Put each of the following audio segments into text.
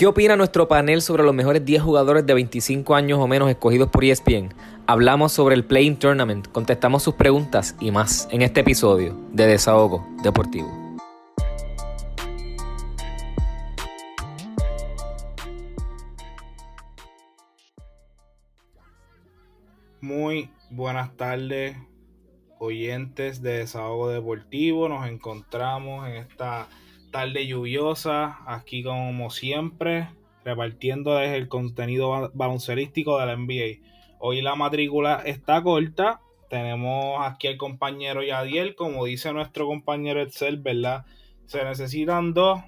¿Qué opina nuestro panel sobre los mejores 10 jugadores de 25 años o menos escogidos por ESPN? Hablamos sobre el Playing Tournament, contestamos sus preguntas y más en este episodio de Desahogo Deportivo. Muy buenas tardes, oyentes de Desahogo Deportivo. Nos encontramos en esta tarde lluviosa, aquí como siempre, repartiendo desde el contenido baloncerístico de la NBA. Hoy la matrícula está corta. Tenemos aquí al compañero Yadiel, como dice nuestro compañero Excel, ¿verdad? Se necesitan dos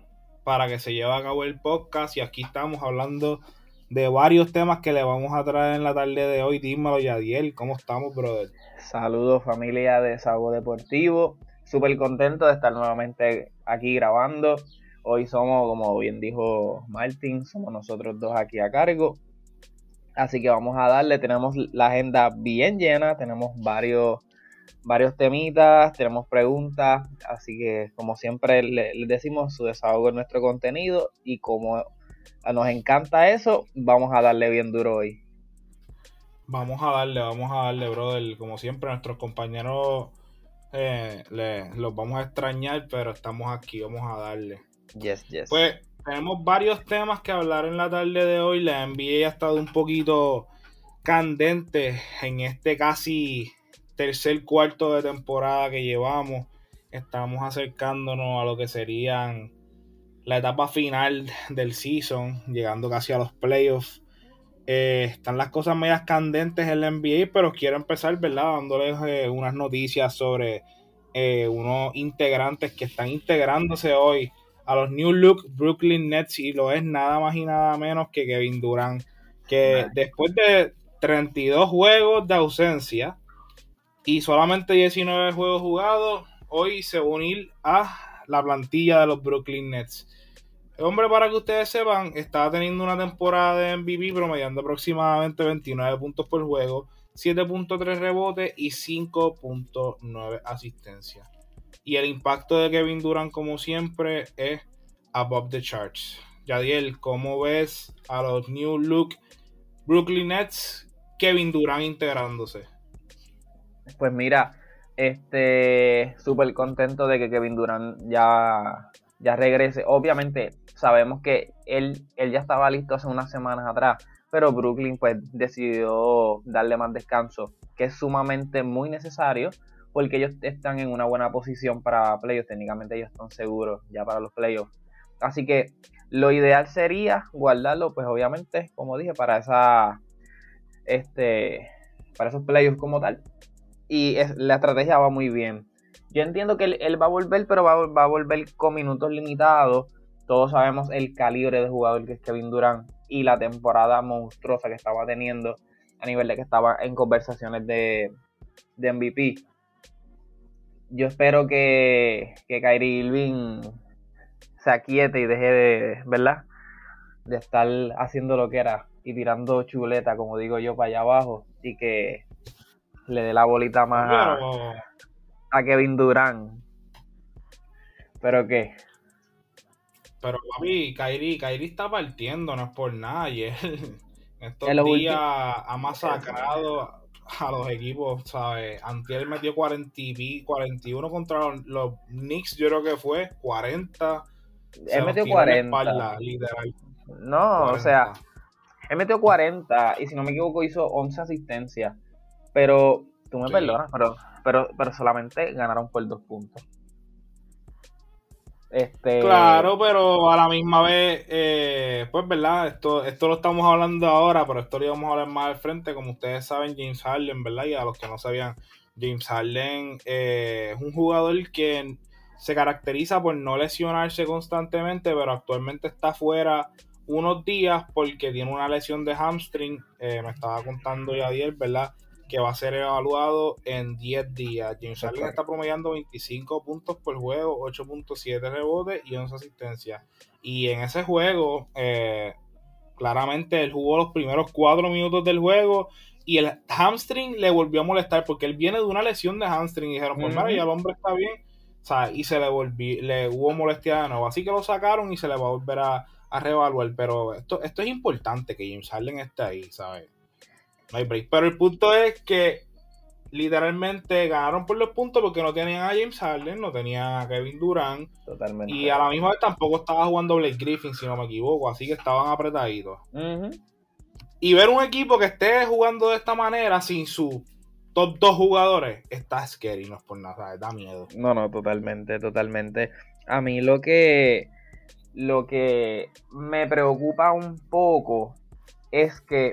para que se lleve a cabo el podcast y aquí estamos hablando de varios temas que le vamos a traer en la tarde de hoy. Dímelo, Yadiel, ¿cómo estamos, brother? Saludos, familia de Sago Deportivo súper contento de estar nuevamente aquí grabando. Hoy somos, como bien dijo Martín, somos nosotros dos aquí a cargo. Así que vamos a darle, tenemos la agenda bien llena, tenemos varios, varios temitas, tenemos preguntas, así que como siempre les decimos, su desahogo es nuestro contenido y como nos encanta eso, vamos a darle bien duro hoy. Vamos a darle, vamos a darle, brother. Como siempre, nuestros compañeros eh, los vamos a extrañar, pero estamos aquí, vamos a darle. Yes, yes. Pues tenemos varios temas que hablar en la tarde de hoy. La NBA ha estado un poquito candente en este casi tercer cuarto de temporada que llevamos. Estamos acercándonos a lo que serían la etapa final del season, llegando casi a los playoffs. Eh, están las cosas medias candentes en la NBA, pero quiero empezar, ¿verdad? Dándoles eh, unas noticias sobre eh, unos integrantes que están integrándose hoy a los New Look Brooklyn Nets y lo es nada más y nada menos que Kevin Durant, que después de 32 juegos de ausencia y solamente 19 juegos jugados, hoy se va a unir a la plantilla de los Brooklyn Nets hombre, para que ustedes sepan, estaba teniendo una temporada de MVP promediando aproximadamente 29 puntos por juego, 7.3 rebotes y 5.9 asistencias. Y el impacto de Kevin Durant, como siempre, es above the charts. Yadiel, ¿cómo ves a los New Look Brooklyn Nets? Kevin Durant integrándose. Pues mira, este súper contento de que Kevin Durant ya, ya regrese. Obviamente, sabemos que él, él ya estaba listo hace unas semanas atrás, pero Brooklyn pues decidió darle más descanso, que es sumamente muy necesario porque ellos están en una buena posición para playoffs, técnicamente ellos están seguros ya para los playoffs. Así que lo ideal sería guardarlo, pues obviamente, como dije, para esa este para esos playoffs como tal. Y la estrategia va muy bien. Yo entiendo que él, va a volver, pero va, a volver con minutos limitados todos sabemos el calibre de jugador que es Kevin Durant y la temporada monstruosa que estaba teniendo a nivel de que estaba en conversaciones de, MVP. Yo espero que, que Kyrie Irving se aquiete y deje de, ¿verdad? De estar haciendo lo que era y tirando chuleta, como digo yo, para allá abajo y que le dé la bolita más a, a Kevin Durant. Pero que pero papi, Kairi, Kairi está partiendo, no es por nada. Y él estos días ha masacrado a los equipos, ¿sabes? Antier metió 40 y 41 contra los, Knicks, yo creo que fue 40. Él metió 40. literal. No, o sea, él metió 40 y si no me equivoco hizo 11 asistencias. Pero, tú me perdonas, pero, pero, pero solamente ganaron por dos puntos. Este... Claro, pero a la misma vez, eh, pues verdad, esto, esto lo estamos hablando ahora, pero esto lo íbamos a hablar más al frente. Como ustedes saben, James Harden, ¿verdad? Y a los que no sabían, James Harden eh, es un jugador que se caracteriza por no lesionarse constantemente, pero actualmente está fuera unos días porque tiene una lesión de hamstring. Eh, me estaba contando ya ayer, ¿verdad? Que va a ser evaluado en 10 días. James Harden está promediando 25 puntos por juego, 8.7 rebotes y 11 asistencias. Y en ese juego, eh, claramente él jugó los primeros 4 minutos del juego y el hamstring le volvió a molestar porque él viene de una lesión de hamstring y dijeron, pues mira, ya el hombre está bien. O sea, y se le volvió, le hubo molestia de nuevo. Así que lo sacaron y se le va a volver a, a reevaluar, pero esto, esto es importante que James Harden esté ahí, ¿sabes? No hay break. Pero el punto es que literalmente ganaron por los puntos porque no tenían a James Harden, no tenían a Kevin Durant. Totalmente. Y a la misma vez tampoco estaba jugando Blake Griffin, si no me equivoco, así que estaban apretaditos. Y ver un equipo que esté jugando de esta manera sin su top dos jugadores está scary, no es por nada, da miedo. No, no, totalmente, totalmente. A mí lo que lo que me preocupa un poco es que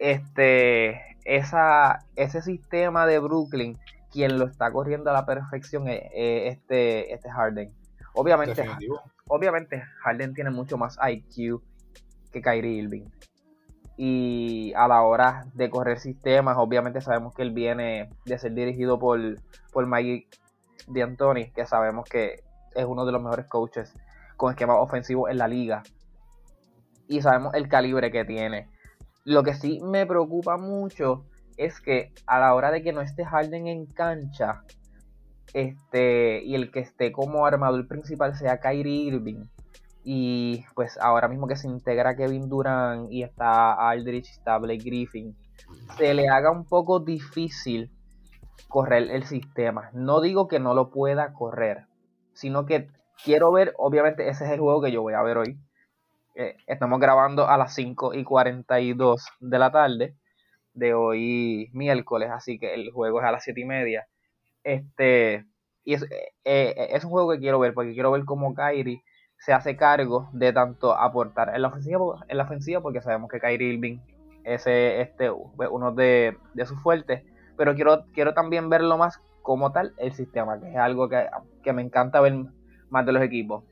este esa, ese sistema de Brooklyn, quien lo está corriendo a la perfección es, este, este Harden. Obviamente, obviamente Harden tiene mucho más IQ que Kyrie Irving. Y a la hora de correr sistemas, obviamente sabemos que él viene de ser dirigido por, por Mike D'Antoni, que sabemos que es uno de los mejores coaches con esquema ofensivo en la liga. Y sabemos el calibre que tiene. Lo que sí me preocupa mucho es que a la hora de que no esté Harden en cancha, este, y el que esté como armador principal sea Kyrie Irving, y pues ahora mismo que se integra Kevin Durant y está Aldrich, está Blake Griffin, se le haga un poco difícil correr el sistema. No digo que no lo pueda correr, sino que quiero ver, obviamente ese es el juego que yo voy a ver hoy. Eh, estamos grabando a las 5 y 42 de la tarde de hoy miércoles, así que el juego es a las 7 y media. Este, y es, eh, eh, es un juego que quiero ver, porque quiero ver cómo Kyrie se hace cargo de tanto aportar en la ofensiva, en la ofensiva porque sabemos que Kyrie Irving es este, uno de, de sus fuertes, pero quiero, quiero también verlo más como tal el sistema, que es algo que, que me encanta ver más de los equipos.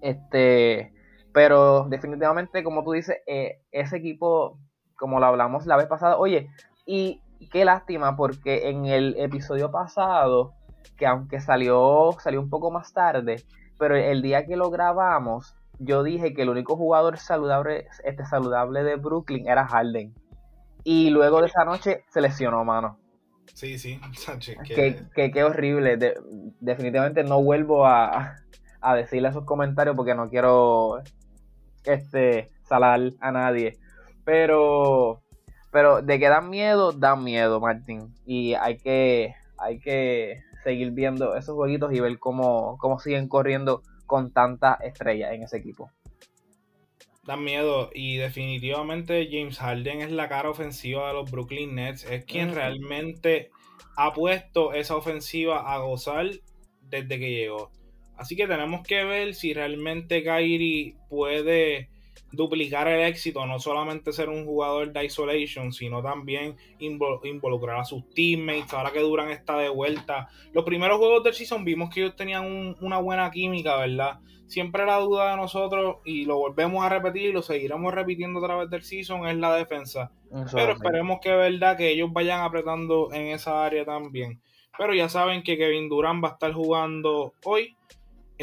Este, pero definitivamente, como tú dices, eh, ese equipo, como lo hablamos la vez pasada, oye, y qué lástima, porque en el episodio pasado, que aunque salió, salió un poco más tarde, pero el día que lo grabamos, yo dije que el único jugador saludable, este saludable de Brooklyn era Harden. Y luego de esa noche se lesionó, mano. Sí, sí, Qué, qué, horrible. definitivamente no vuelvo a, a decirle esos comentarios porque no quiero este, salar a nadie. Pero, pero de que dan miedo, dan miedo, Martín. Y hay que, hay que seguir viendo esos jueguitos y ver cómo, cómo siguen corriendo con tanta estrella en ese equipo. Dan miedo y definitivamente James Harden es la cara ofensiva de los Brooklyn Nets. Es quien realmente ha puesto esa ofensiva a gozar desde que llegó. Así que tenemos que ver si realmente Kyrie puede duplicar el éxito, no solamente ser un jugador de isolation, sino también involucrar a sus teammates. Ahora que Duran está de vuelta. Los primeros juegos del season vimos que ellos tenían una buena química, ¿verdad? Siempre la duda de nosotros, y lo volvemos a repetir y lo seguiremos repitiendo a través del season, es la defensa. Pero esperemos que verdad que ellos vayan apretando en esa área también. Pero ya saben que Kevin Durant va a estar jugando hoy.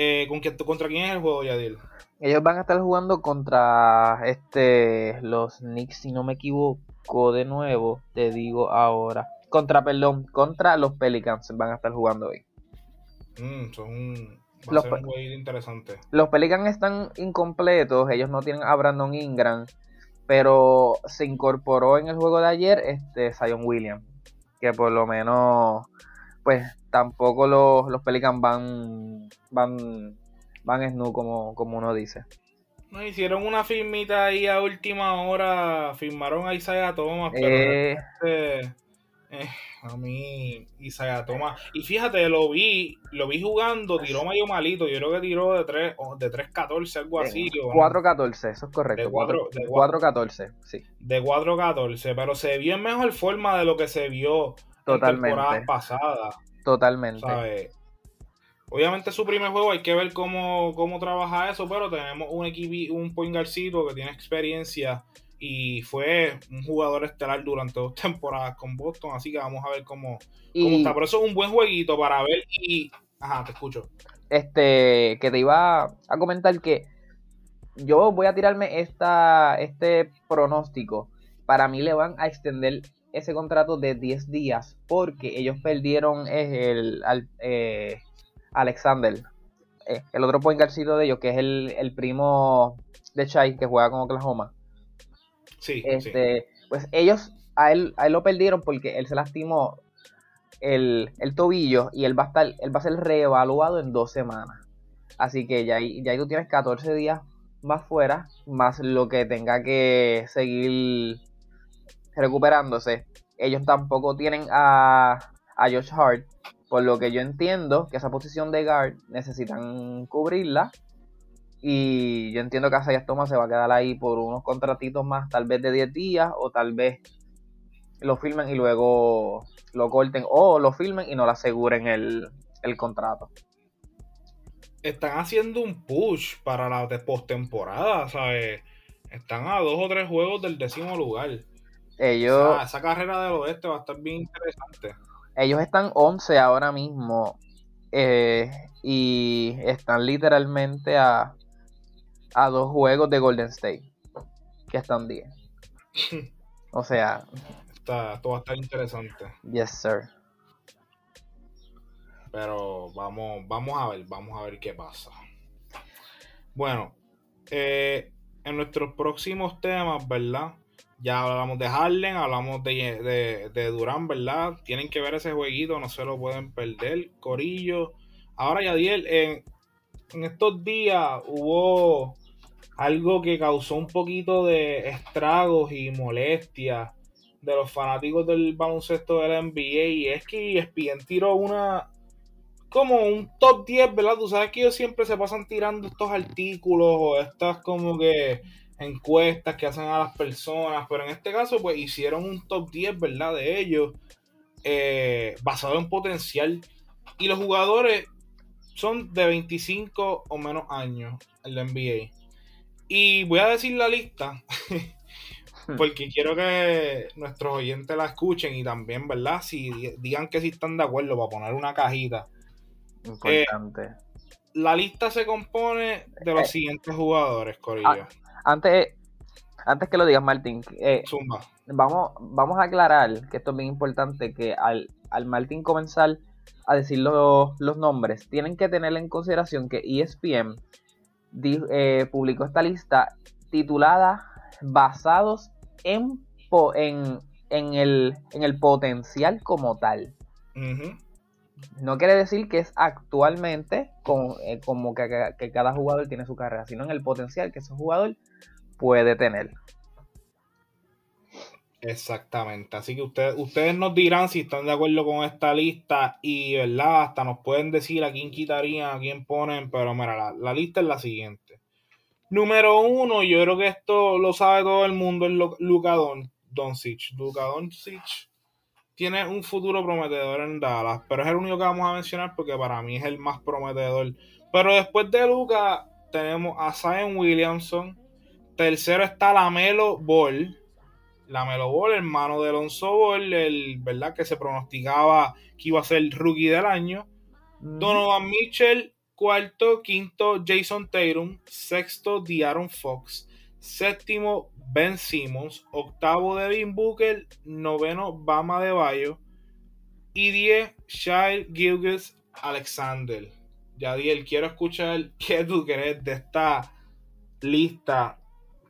Eh, ¿con ¿Contra quién es el juego, Yadil? Ellos van a estar jugando contra este los Knicks, si no me equivoco, de nuevo, te digo ahora. Contra, perdón, contra los Pelicans van a estar jugando hoy. Mm, son los, interesante. Los Pelicans están incompletos, ellos no tienen a Brandon Ingram, pero se incorporó en el juego de ayer este Zion Williams, que por lo menos, pues tampoco los, los Pelicans van, van van snu como, como uno dice. No, hicieron una firmita ahí a última hora, firmaron a Isaiah Thomas, pero eh... Este, eh, a mí Isaiah Thomas, y fíjate, lo vi, lo vi jugando, tiró medio malito, yo creo que tiró de 3, de 3-14, algo así. 4-14, eso es correcto. De 4-14, sí. De 4-14, pero se vio en mejor forma de lo que se vio Totalmente. en temporada pasada. Totalmente. Obviamente su primer juego hay que ver cómo, cómo trabaja eso, pero tenemos un equipo, un point que tiene experiencia y fue un jugador estelar durante dos temporadas con Boston, así que vamos a ver cómo, está. Por eso es un buen jueguito para ver y... Ajá, te escucho. Este, que te iba a comentar que yo voy a tirarme esta, este pronóstico. Para mí le van a extender ese contrato de 10 días porque ellos perdieron el, el, eh, Alexander eh, el otro point guardcito de ellos, que es el, primo de Chai, que juega con Oklahoma. Sí, este, Pues ellos a él, a él lo perdieron porque él se lastimó el, tobillo y él va, a estar, él va a ser reevaluado en dos semanas. Así que ya, ya ahí tú tienes 14 días más fuera, más lo que tenga que seguir recuperándose. Ellos tampoco tienen a, a Josh Hart, por lo que yo entiendo que esa posición de guard necesitan cubrirla. Y yo entiendo que Asayas Thomas se va a quedar ahí por unos contratitos más, tal vez de 10 días, o tal vez lo filmen y luego lo corten, o lo filmen y no le aseguren el, el contrato están haciendo un push para la postemporada, ¿sabes? Están a dos o tres juegos del décimo lugar. Ellos. esa carrera del oeste va a estar bien interesante. Ellos están 11 ahora mismo. Eh, y están literalmente a, a dos juegos de Golden State. Que están 10. o sea. Está, esto va a estar interesante. Yes, sir. Pero vamos, vamos a ver, vamos a ver qué pasa. Bueno, eh, en nuestros próximos temas, ¿verdad? Ya hablamos de Harlem, hablamos de, de, Durán, ¿verdad? Tienen que ver ese jueguito, no se lo pueden perder. Corillo. Ahora, Yadiel, en, en estos días hubo algo que causó un poquito de estragos y molestias de los fanáticos del baloncesto de la NBA y es que ESPN tiró una como un top 10, ¿verdad? Tú sabes que ellos siempre se pasan tirando estos artículos o estas como que encuestas que hacen a las personas, pero en este caso pues hicieron un top 10, ¿verdad? De ellos, eh, basado en potencial. Y los jugadores son de 25 o menos años en la NBA. Y voy a decir la lista, porque quiero que nuestros oyentes la escuchen y también, ¿verdad? Si digan que si están de acuerdo para poner una cajita Importante. Eh, la lista se compone de los eh, siguientes jugadores, Corillo. Antes, antes que lo digas, Martín, eh, Vamos, vamos a aclarar que esto es bien importante, que al, al Martín comenzar a decir los, nombres, tienen que tener en consideración que ESPN publicó esta lista titulada Basados en, en, en, el, en el potencial como tal. No quiere decir que es actualmente eh, como que, cada jugador tiene su carrera, sino en el potencial que ese jugador puede tener. Exactamente, así que ustedes, nos dirán si están de acuerdo con esta lista y, ¿verdad? Hasta nos pueden decir a quién quitarían, a quién ponen, pero mira, la, lista es la siguiente. Número uno, yo creo que esto lo sabe todo el mundo, es Luka Doncic. Luka Doncic tiene un futuro prometedor en Dallas, pero es el único que vamos a mencionar porque para mí es el más prometedor. Pero después de Luca tenemos a Zion Williamson. Tercero está Lamelo Ball. Lamelo Ball, hermano de Alonso Ball, el verdad que se pronosticaba que iba a ser el rookie del año. Donovan Mitchell, cuarto, quinto Jason Tatum, sexto Diaron Fox, séptimo Ben Simmons, octavo Devin Booker, noveno Bama de Bayo y diez Shai Gilgis Alexander. Yadiel, quiero escuchar qué tú crees de esta lista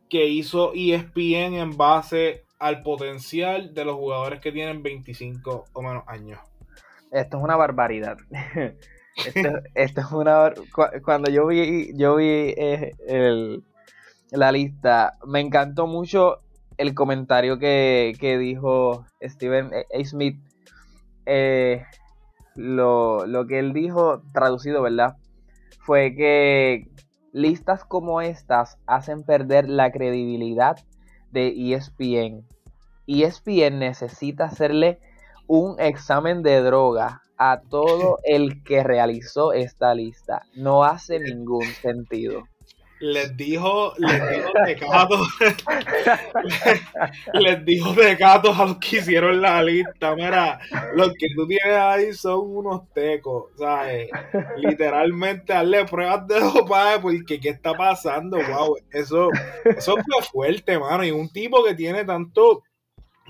que hizo ESPN en base al potencial de los jugadores que tienen 25 o menos años. Esto es una barbaridad. esto, es una cuando yo vi yo vi eh, el, la lista. Me encantó mucho el comentario que, dijo Steven A. Smith. Eh, lo, lo, que él dijo, traducido, ¿verdad? Fue que listas como estas hacen perder la credibilidad de ESPN. ESPN necesita hacerle un examen de droga a todo el que realizó esta lista. No hace ningún sentido les dijo, les dijo tecatos, les dijo tecatos a los que hicieron la lista. Mira, los que tú tienes ahí son unos tecos, ¿sabes? Literalmente, darle pruebas de dopaje porque ¿qué está pasando? Wow, eso, eso fue fuerte, mano. Y un tipo que tiene tanto,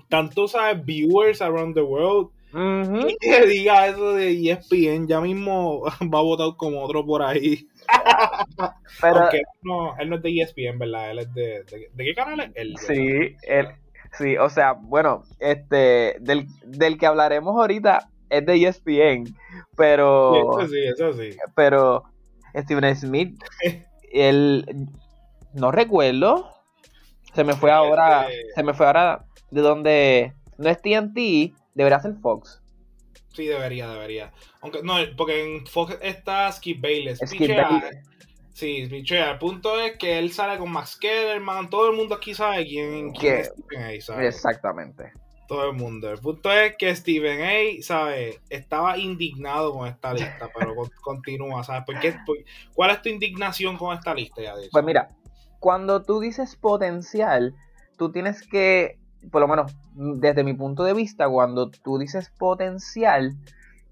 tanto, ¿sabes? Viewers around the world que diga eso de ESPN, ya mismo va a votar como otro por ahí. Pero, Aunque no, él no es de ESPN, ¿verdad? Él es de. ¿De, qué canal es sí, él, sí, o sea, bueno, este. Del, del que hablaremos ahorita es de ESPN, pero. eso sí, eso sí. Pero Steven Smith, él. No recuerdo. Se me fue ahora. Este se me fue ahora de donde. No es TNT, debería ser Fox. Sí, debería, debería. Aunque, no, porque en Fox está Skip Bayless. Skip Bayless. Sí, el punto es que él sale con Max Kellerman, todo el mundo aquí sabe quién, quién es Stephen A, ¿sabes? Exactamente. Todo el mundo. El punto es que Stephen A, ¿sabes? Estaba indignado con esta lista, pero continúa, ¿sabes? ¿Por qué, ¿Cuál es tu indignación con esta lista, ya Pues mira, cuando tú dices potencial, tú tienes que, por lo menos desde mi punto de vista, cuando tú dices potencial,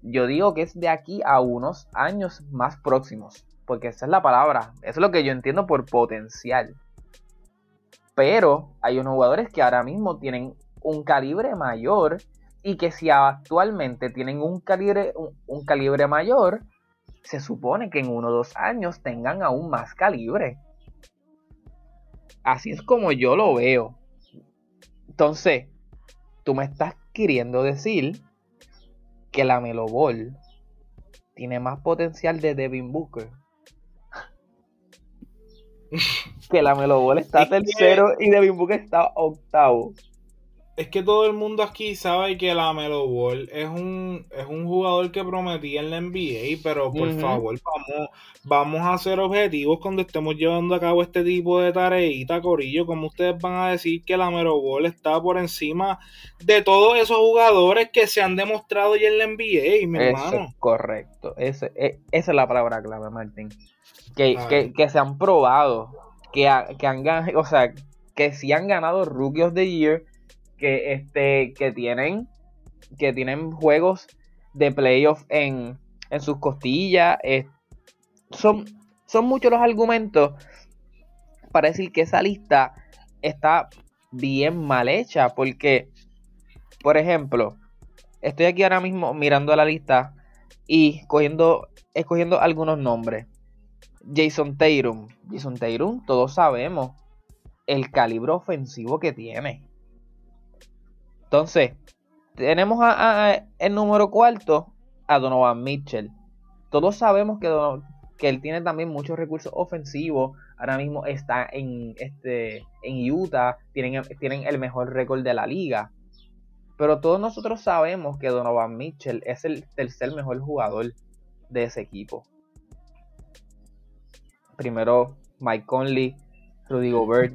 yo digo que es de aquí a unos años más próximos porque esa es la palabra, eso es lo que yo entiendo por potencial. Pero hay unos jugadores que ahora mismo tienen un calibre mayor y que si actualmente tienen un calibre, un, calibre mayor, se supone que en uno o dos años tengan aún más calibre. Así es como yo lo veo. Entonces, tú me estás queriendo decir que la Melo Ball tiene más potencial de Devin Booker que la Melo Ball está tercero y Devin Booker está octavo. Es que todo el mundo aquí sabe que la Melo Ball es un, es un jugador que prometía en la NBA, pero por favor, vamos, vamos a ser objetivos cuando estemos llevando a cabo este tipo de tareita, Corillo. como ustedes van a decir que la Melo Ball está por encima de todos esos jugadores que se han demostrado ya en la NBA, mi hermano? correcto, ese, e, esa es la palabra clave, Martín que, se han probado, que, que han ganado, o sea, que sí han ganado Rookie of the Year, que este, que tienen, que tienen juegos de playoff en, en sus costillas. son, son muchos los argumentos para decir que esa lista está bien mal hecha. Porque, por ejemplo, estoy aquí ahora mismo mirando la lista y cogiendo, escogiendo algunos nombres. Jason Tatum. Jason Tatum, todos sabemos el calibre ofensivo que tiene. Entonces, tenemos a, el número cuarto a Donovan Mitchell. Todos sabemos que, que él tiene también muchos recursos ofensivos. Ahora mismo está en, este, en Utah. Tienen, tienen el mejor récord de la liga. Pero todos nosotros sabemos que Donovan Mitchell es el tercer mejor jugador de ese equipo primero Mike Conley, Rudy Gobert.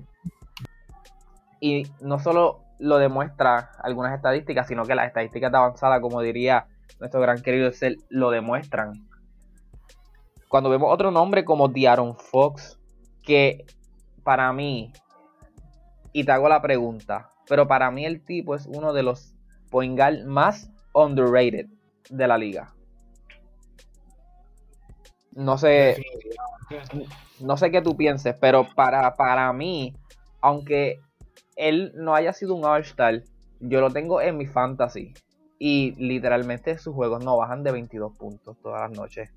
Y no solo lo demuestra algunas estadísticas, sino que las estadísticas de avanzada, como diría nuestro gran querido Excel, lo demuestran. Cuando vemos otro nombre como Diaron Fox, que para mí, y te hago la pregunta, pero para mí el tipo es uno de los point más underrated de la liga. No sé, no sé qué tú pienses, pero para, para mí, aunque él no haya sido un All-Star, yo lo tengo en mi fantasy. Y literalmente sus juegos no bajan de 22 puntos todas las noches.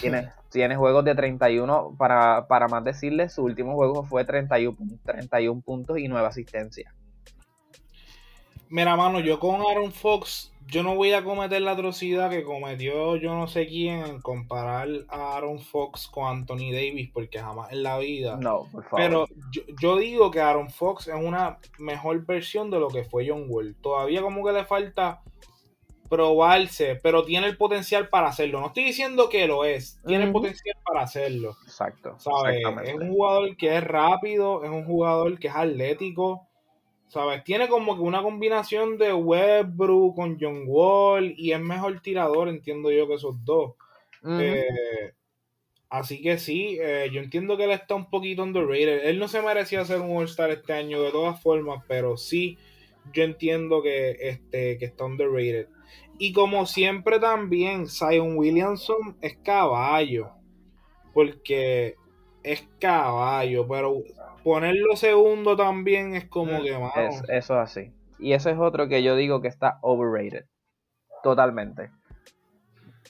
Tiene, tiene juegos de 31, para, para más decirles, su último juego fue 31, 31 puntos y 9 asistencias. Mira, mano, yo con Aaron Fox yo no voy a cometer la atrocidad que cometió yo no sé quién en comparar a Aaron Fox con Anthony Davis, porque jamás en la vida. No, por favor. Pero yo, digo que Aaron Fox es una mejor versión de lo que fue John Wall. Todavía como que le falta probarse, pero tiene el potencial para hacerlo. No estoy diciendo que lo es, tiene el potencial para hacerlo. Exacto. Es un jugador que es rápido, es un jugador que es atlético ¿Sabes? Tiene como que una combinación de Westbrook con John Wall y es mejor tirador, entiendo yo, que esos dos. Eh, así que sí, eh, yo entiendo que él está un poquito underrated. Él no se merecía ser un All-Star este año de todas formas, pero sí, yo entiendo que, este, que está underrated. Y como siempre también, Zion Williamson es caballo. Porque es caballo, pero ponerlo segundo también es como mm, que eso es así. Y eso es otro que yo digo que está overrated. Totalmente.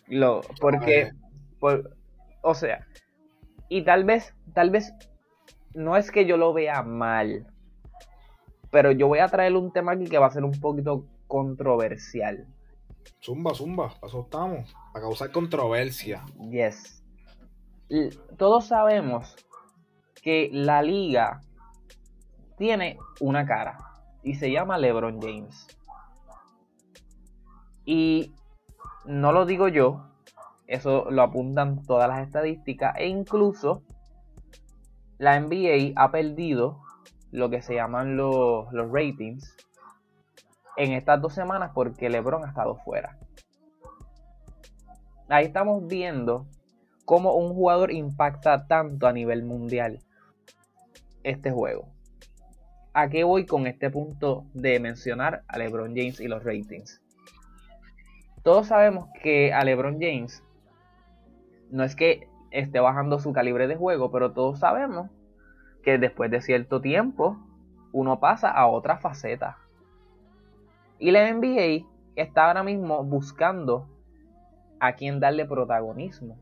Lo, porque, o sea, y tal vez, tal vez, no es que yo lo vea mal, pero yo voy a traer un tema aquí que va a ser un poquito controversial. Zumba, zumba, asustamos, a causar controversia. Yes. Todos sabemos que la liga tiene una cara y se llama LeBron James. Y no lo digo yo, eso lo apuntan todas las estadísticas e incluso la NBA ha perdido lo que se llaman los, los ratings en estas dos semanas porque LeBron ha estado fuera. Ahí estamos viendo cómo un jugador impacta tanto a nivel mundial este juego. ¿A qué voy con este punto de mencionar a LeBron James y los ratings? Todos sabemos que a LeBron James no es que esté bajando su calibre de juego, pero todos sabemos que después de cierto tiempo uno pasa a otra faceta. Y la NBA está ahora mismo buscando a quién darle protagonismo.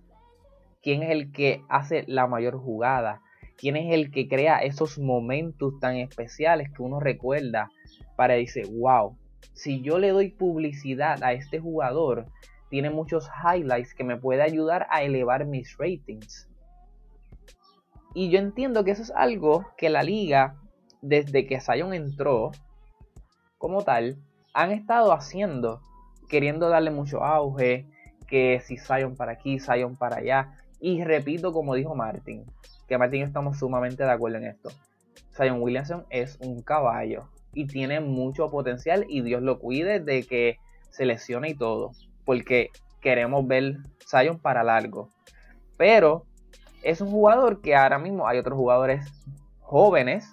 ¿Quién es el que hace la mayor jugada? ¿Quién es el que crea esos momentos tan especiales que uno recuerda para decir, wow, si yo le doy publicidad a este jugador, tiene muchos highlights que me puede ayudar a elevar mis ratings. Y yo entiendo que eso es algo que la liga, desde que Zion entró, como tal, han estado haciendo, queriendo darle mucho auge, que si Zion para aquí, Zion para allá. Y repito, como dijo Martin, que Martin estamos sumamente de acuerdo en esto. Zion Williamson es un caballo y tiene mucho potencial y Dios lo cuide de que se lesione y todo, porque queremos ver Zion para largo. Pero es un jugador que ahora mismo hay otros jugadores jóvenes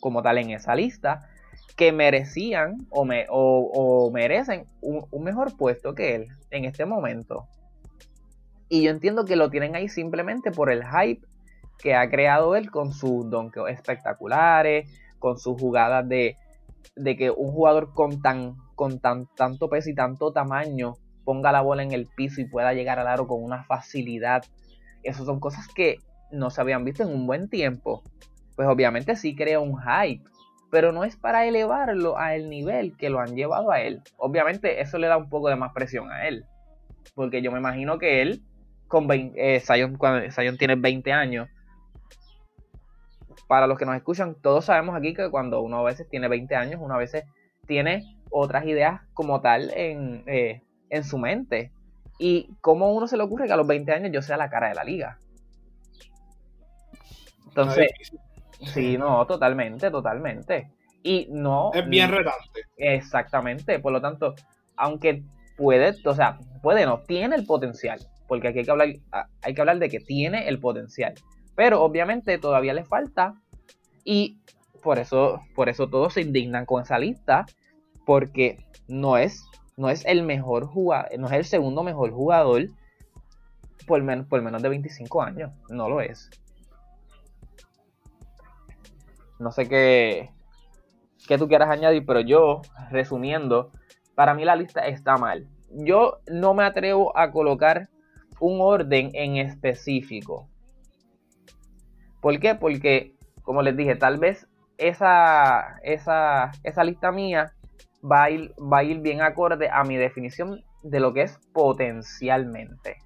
como tal en esa lista que merecían o, me, o, merecen un, un, mejor puesto que él en este momento. Y yo entiendo que lo tienen ahí simplemente por el hype que ha creado él con sus donkeos espectaculares, con sus jugadas de, de que un jugador con, tan, con tan, tanto peso y tanto tamaño ponga la bola en el piso y pueda llegar al aro con una facilidad. Esas son cosas que no se habían visto en un buen tiempo. Pues obviamente sí crea un hype, pero no es para elevarlo a el nivel que lo han llevado a él. Obviamente eso le da un poco de más presión a él. Porque yo me imagino que él, con 20, eh, cuando Zion tiene 20 años, para los que nos escuchan, todos sabemos aquí que cuando uno a veces tiene 20 años, uno a veces tiene otras ideas como tal en, eh, en su mente. Y cómo uno se le ocurre que a los 20 años yo sea la cara de la liga. Entonces, sí, no, totalmente, totalmente. Y no. Es bien retante. Exactamente. Por lo tanto, aunque puede, o sea, puede no, tiene el potencial. Porque aquí hay que hablar, hay que hablar de que tiene el potencial. Pero obviamente todavía le falta. Y por eso, por eso todos se indignan con esa lista. Porque no es, no es el mejor jugador, no es el segundo mejor jugador por, por menos de 25 años. No lo es. No sé qué, qué tú quieras añadir, pero yo, resumiendo, para mí la lista está mal. Yo no me atrevo a colocar un orden en específico. ¿Por qué? Porque, como les dije, tal vez esa, esa, esa lista mía va a, ir, va a ir bien acorde a mi definición de lo que es potencialmente.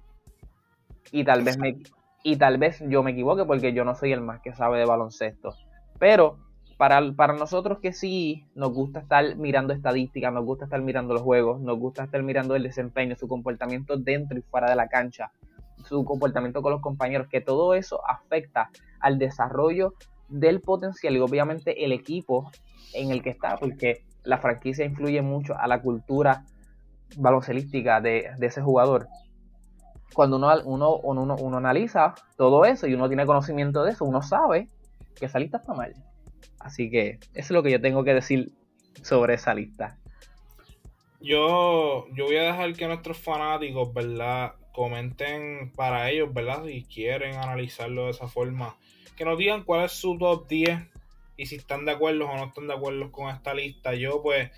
Y tal vez me, y tal vez yo me equivoque porque yo no soy el más que sabe de baloncesto. Pero para, para nosotros que sí nos gusta estar mirando estadísticas, nos gusta estar mirando los juegos, nos gusta estar mirando el desempeño, su comportamiento dentro y fuera de la cancha, su comportamiento con los compañeros, que todo eso afecta al desarrollo del potencial y obviamente el equipo en el que está, porque la franquicia influye mucho a la cultura baloncelística de, ese jugador. Cuando uno, uno, uno, uno analiza todo eso y uno tiene conocimiento de eso, uno sabe que esa lista está mal. Así que eso es lo que yo tengo que decir sobre esa lista. Yo, yo voy a dejar que nuestros fanáticos, ¿verdad? comenten para ellos, ¿verdad? Si quieren analizarlo de esa forma. Que nos digan cuál es su top 10 y si están de acuerdo o no están de acuerdo con esta lista. Yo pues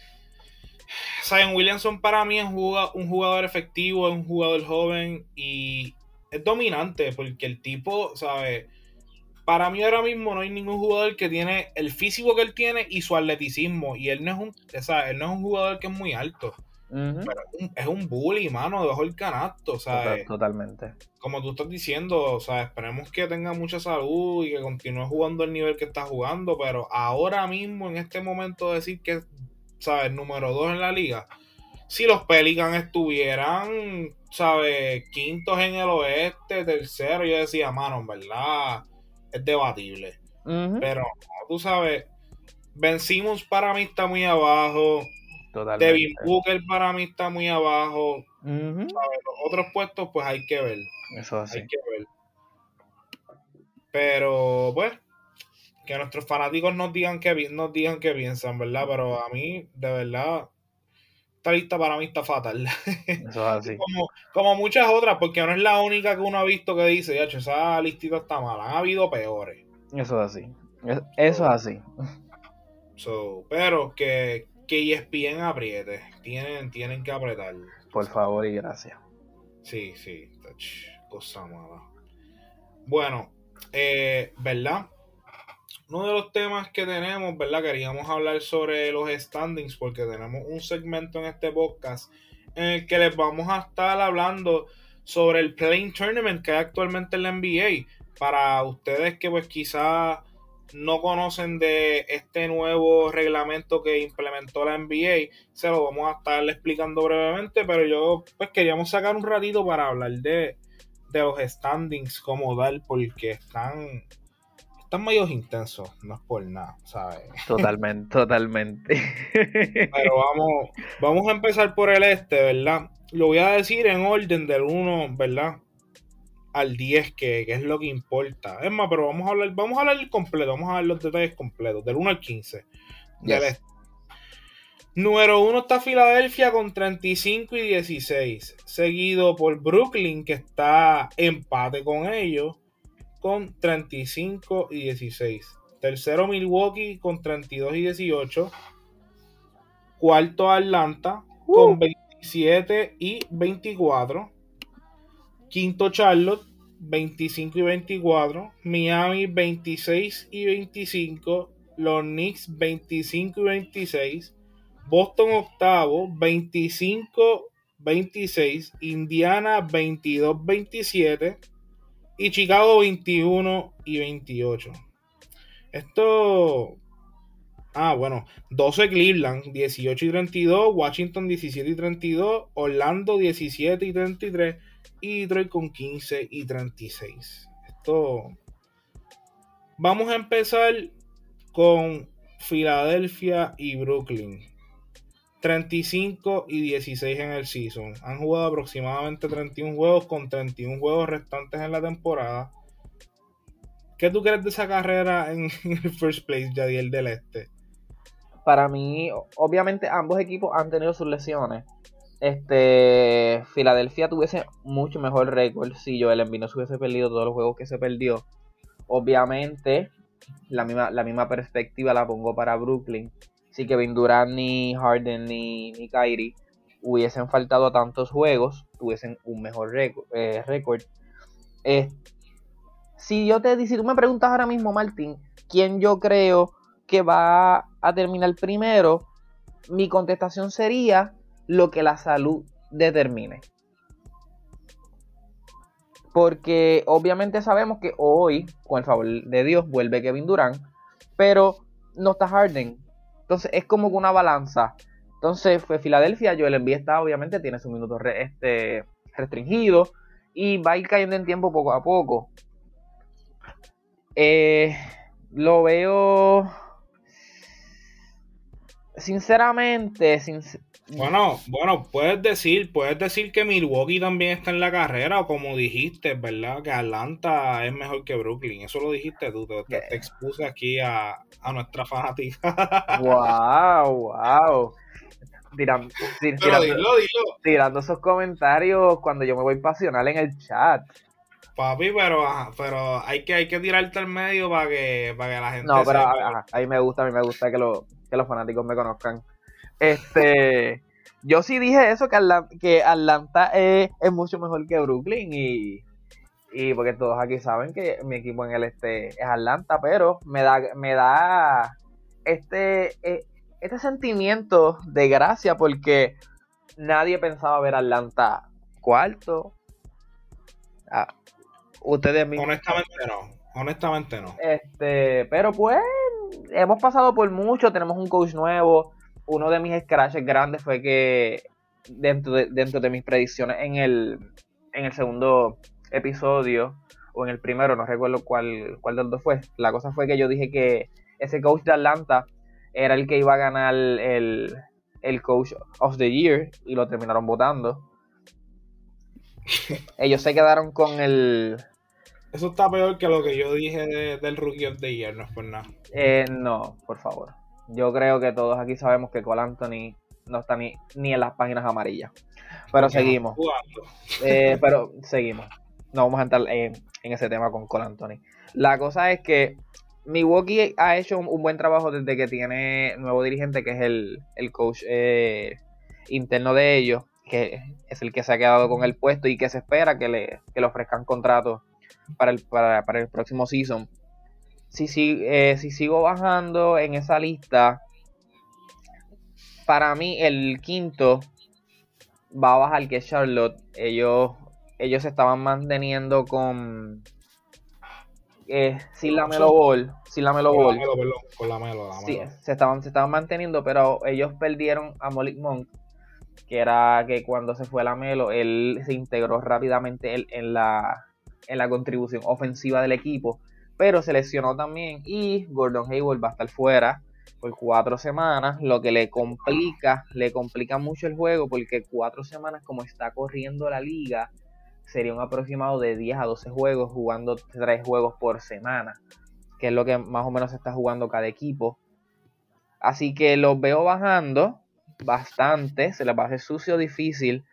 Zion Williamson para mí es un jugador efectivo, es un jugador joven y es dominante porque el tipo, ¿sabes? Para mí ahora mismo no hay ningún jugador que tiene el físico que él tiene y su atleticismo. Y él no es un, Él no es un jugador que es muy alto. Pero es un, bully, mano, debajo del canasto, ¿sabes? totalmente. Como tú estás diciendo, o sea, esperemos que tenga mucha salud y que continúe jugando el nivel que está jugando, pero ahora mismo, en este momento, decir que ¿sabes? Número dos en la liga. Si los Pelicans estuvieran, ¿sabes? Quintos en el oeste, tercero, yo decía, mano, en verdad, es debatible. Pero, tú sabes, Ben Simmons para mí está muy abajo. Totalmente. Devin Booker para mí está muy abajo. Los otros puestos, pues hay que ver. Eso así. Hay que ver. Pero, pues, que nuestros fanáticos nos digan que nos digan qué piensan, ¿verdad? Pero a mí, de verdad, esta lista para mí está fatal. Eso es así. como, muchas otras, porque no es la única que uno ha visto que dice, ya, esa listita está mala. Han habido peores. Eso es así. Eso es así. pero que, que ESPN apriete. Tienen, tienen que apretar. Por favor y gracias. Sí, sí. Cosa mala. Bueno, eh, ¿verdad? Uno de los temas que tenemos, ¿verdad? Queríamos hablar sobre los standings porque tenemos un segmento en este podcast en el que les vamos a estar hablando sobre el Playing Tournament que hay actualmente en la NBA. Para ustedes que pues quizás no conocen de este nuevo reglamento que implementó la NBA, se lo vamos a estar explicando brevemente, pero yo pues queríamos sacar un ratito para hablar de, de los standings como tal, porque están están medios intensos, no es por nada, ¿sabes? Totalmente, totalmente. Pero vamos, vamos a empezar por el este, ¿verdad? Lo voy a decir en orden del 1, ¿verdad? Al 10, que, es lo que importa. Es más, pero vamos a hablar, vamos a hablar el completo, vamos a ver los detalles completos, del 1 al 15. Del este. Número 1 está Filadelfia con 35 y 16, seguido por Brooklyn que está empate con ellos con 35 y 16. Tercero Milwaukee con 32 y 18. Cuarto Atlanta con 27 uh. y 24. Quinto Charlotte 25 y 24. Miami 26 y 25. Los Knicks 25 y 26. Boston octavo 25 26. Indiana 22 27 y Chicago 21 y 28. Esto. Ah, bueno. 12 Cleveland, 18 y 32. Washington 17 y 32. Orlando 17 y 33. Y Detroit con 15 y 36. Esto. Vamos a empezar con Filadelfia y Brooklyn. 35 y 16 en el season. Han jugado aproximadamente 31 juegos con 31 juegos restantes en la temporada. ¿Qué tú crees de esa carrera en, el first place, Yadiel del Este? Para mí, obviamente ambos equipos han tenido sus lesiones. Este, Filadelfia tuviese mucho mejor récord si Joel Embiid no se hubiese perdido todos los juegos que se perdió. Obviamente, la misma, la misma perspectiva la pongo para Brooklyn si Kevin Durant, ni Harden, ni, ni Kyrie hubiesen faltado tantos juegos, tuviesen un mejor eh, récord. Eh, si yo te si tú me preguntas ahora mismo, Martín, quién yo creo que va a terminar primero, mi contestación sería lo que la salud determine. Porque obviamente sabemos que hoy, con el favor de Dios, vuelve Kevin Durant, pero no está Harden, entonces es como una balanza. Entonces fue Filadelfia, Joel Embiid está, obviamente, tiene su minuto este, restringido y va a ir cayendo en tiempo poco a poco. Eh, lo veo sinceramente, bueno, bueno, puedes decir, puedes decir que Milwaukee también está en la carrera, o como dijiste, ¿verdad? Que Atlanta es mejor que Brooklyn. Eso lo dijiste tú, te, te, expuse aquí a, nuestra fanática. Wow, wow. Tirando, tirando, esos comentarios cuando yo me voy pasional en el chat. Papi, pero, pero hay que hay que tirarte al medio para que, para que la gente No, pero a, mí me gusta, a mí me gusta que, lo, que los fanáticos me conozcan. Este, yo sí dije eso, que Atlanta, que Atlanta es, mucho mejor que Brooklyn y, y porque todos aquí saben que mi equipo en el este es Atlanta, pero me da, me da este, eh, este sentimiento de gracia porque nadie pensaba ver Atlanta cuarto. Ah, ustedes mismos. Honestamente no, honestamente no. Este, pero pues hemos pasado por mucho, tenemos un coach nuevo. Uno de mis scratches grandes fue que dentro de, dentro de mis predicciones en el, en el segundo episodio, o en el primero, no recuerdo cuál, cuál de los dos fue. La cosa fue que yo dije que ese coach de Atlanta era el que iba a ganar el, el coach of the year y lo terminaron votando. Ellos se quedaron con el. Eso está peor que lo que yo dije del Rookie of the Year, no es por nada. Eh, no, por favor. Yo creo que todos aquí sabemos que Cole Anthony no está ni, ni en las páginas amarillas. Pero seguimos. Eh, pero seguimos. No vamos a entrar en, ese tema con Cole Anthony. La cosa es que Milwaukee ha hecho un, buen trabajo desde que tiene nuevo dirigente, que es el, coach eh, interno de ellos que es el que se ha quedado con el puesto y que se espera que le, que le ofrezcan contratos para el, para, el próximo season. Si, si, eh, si sigo bajando en esa lista, para mí el quinto va a bajar que Charlotte. Ellos, ellos se estaban manteniendo con eh, sin la Melo Ball, sin la Melo Ball. Con la Melo, Sí, se estaban, se estaban manteniendo, pero ellos perdieron a Malik Monk que era que cuando se fue la Melo, él se integró rápidamente en, la, en la contribución ofensiva del equipo, pero se lesionó también y Gordon Hayward va a estar fuera por cuatro semanas, lo que le complica, le complica mucho el juego porque cuatro semanas como está corriendo la liga, sería un aproximado de 10 a 12 juegos jugando tres juegos por semana, que es lo que más o menos está jugando cada equipo. Así que los veo bajando, bastante, se les va a hacer sucio difícil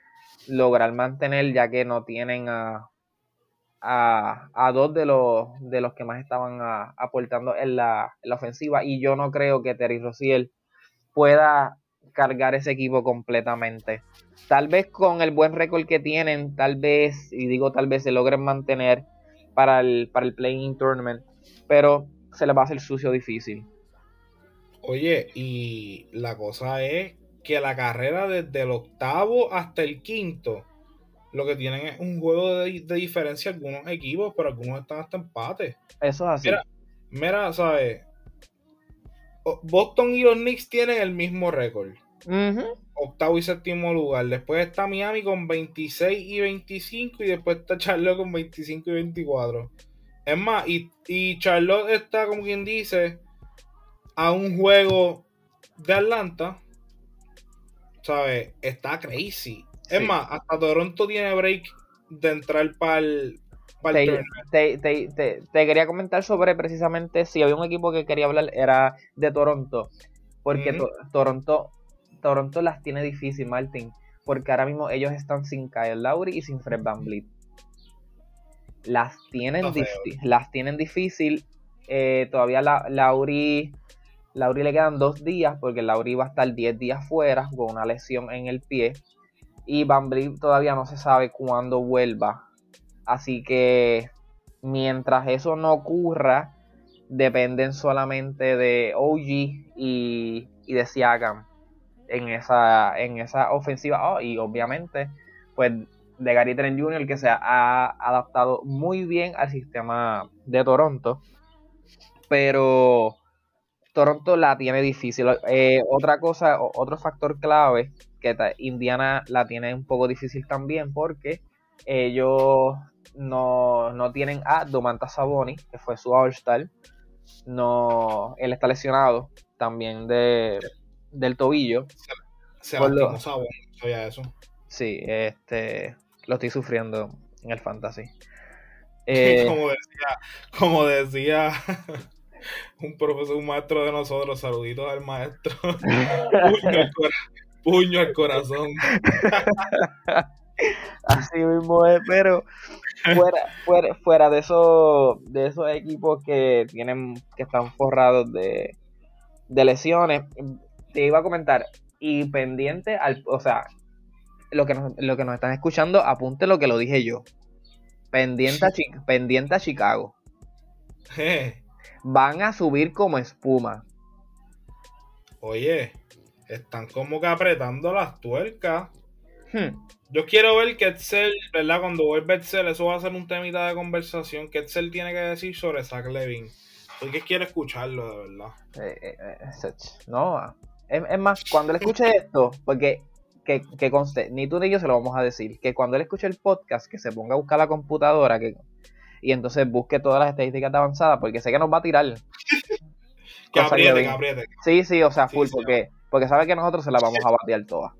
lograr mantener ya que no tienen a, a, dos de los, de los que más estaban aportando en la, ofensiva y yo no creo que Terry Rociel pueda cargar ese equipo completamente. Tal vez con el buen récord que tienen, tal vez, y digo tal vez se logren mantener para el, para el playing tournament, pero se les va a hacer sucio difícil. Oye, y la cosa es que la carrera desde el octavo hasta el quinto, lo que tienen es un juego de, diferencia algunos equipos, pero algunos están hasta empate. Eso es así. Mira, mira ¿sabes? Boston y los Knicks tienen el mismo récord. Octavo y séptimo lugar. Después está Miami con 26 y 25 y después está Charlotte con 25 y 24. Es más, y, y Charlotte está, como quien dice, a un juego de Atlanta ¿sabes? Está crazy. Es más, hasta Toronto tiene break de entrar para el. Te, te, te, te, quería comentar sobre precisamente si había un equipo que quería hablar, era de Toronto. Porque Toronto, Toronto las tiene difícil, Martin. Porque ahora mismo ellos están sin Kyle Lowry y sin Fred Van Vliet. Las tienen, las tienen difícil. Eh, todavía la, Lauri Lauri le quedan dos días porque Lauri va a estar 10 días fuera con una lesión en el pie. Y Van todavía no se sabe cuándo vuelva. Así que mientras eso no ocurra, dependen solamente de OG y, de Siakam en esa, en esa ofensiva. Oh, y obviamente, pues de Gary Trent Jr., que se ha adaptado muy bien al sistema de Toronto. Pero Toronto la tiene difícil. Eh, otra cosa, otro factor clave, que Indiana la tiene un poco difícil también porque ellos no, tienen a Domantas Saboni, que fue su All-Star. No, él está lesionado también de, del tobillo. Se, se Saboni, sabía eso. Sí, este, lo estoy sufriendo en el fantasy. como decía, como decía un profesor, un maestro de nosotros. Saluditos al maestro. puño, al corazón. Así mismo es, pero fuera, fuera, fuera de esos, de esos equipos que tienen, que están forrados de, de lesiones, te iba a comentar, y pendiente al, o sea, lo que nos, lo que nos están escuchando, apunte lo que lo dije yo. Pendiente a, pendiente a Chicago. Van a subir como espuma. Oye, están como que apretando las tuercas. Hmm. Yo quiero ver Ketzel, ¿verdad? Cuando vuelve Ketzel, eso va a ser un temita de conversación. Ketzel tiene que decir sobre Zach Levin. Porque quiero escucharlo, de verdad. Eh, eh, eh, no, es, más, cuando él escuche esto, porque que, que, conste, ni tú ni yo se lo vamos a decir, que cuando él escuche el podcast, que se ponga a buscar la computadora que, y entonces busque todas las estadísticas de avanzada, porque sé que nos va a tirar. que apriete, que apriete. Sí, sí, o sea, full, porque, porque sabe que nosotros se la vamos a batear todas.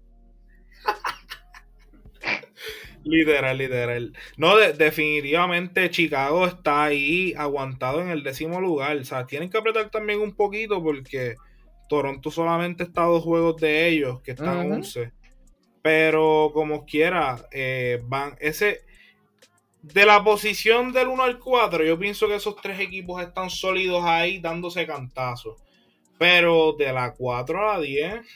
Literal, literal. No, definitivamente Chicago está ahí aguantado en el décimo lugar. O sea, tienen que apretar también un poquito porque Toronto solamente está a dos juegos de ellos, que están 11. Pero como quiera, eh, van. Ese. De la posición del 1 al 4, yo pienso que esos tres equipos están sólidos ahí dándose cantazos. Pero de la 4 a la 10,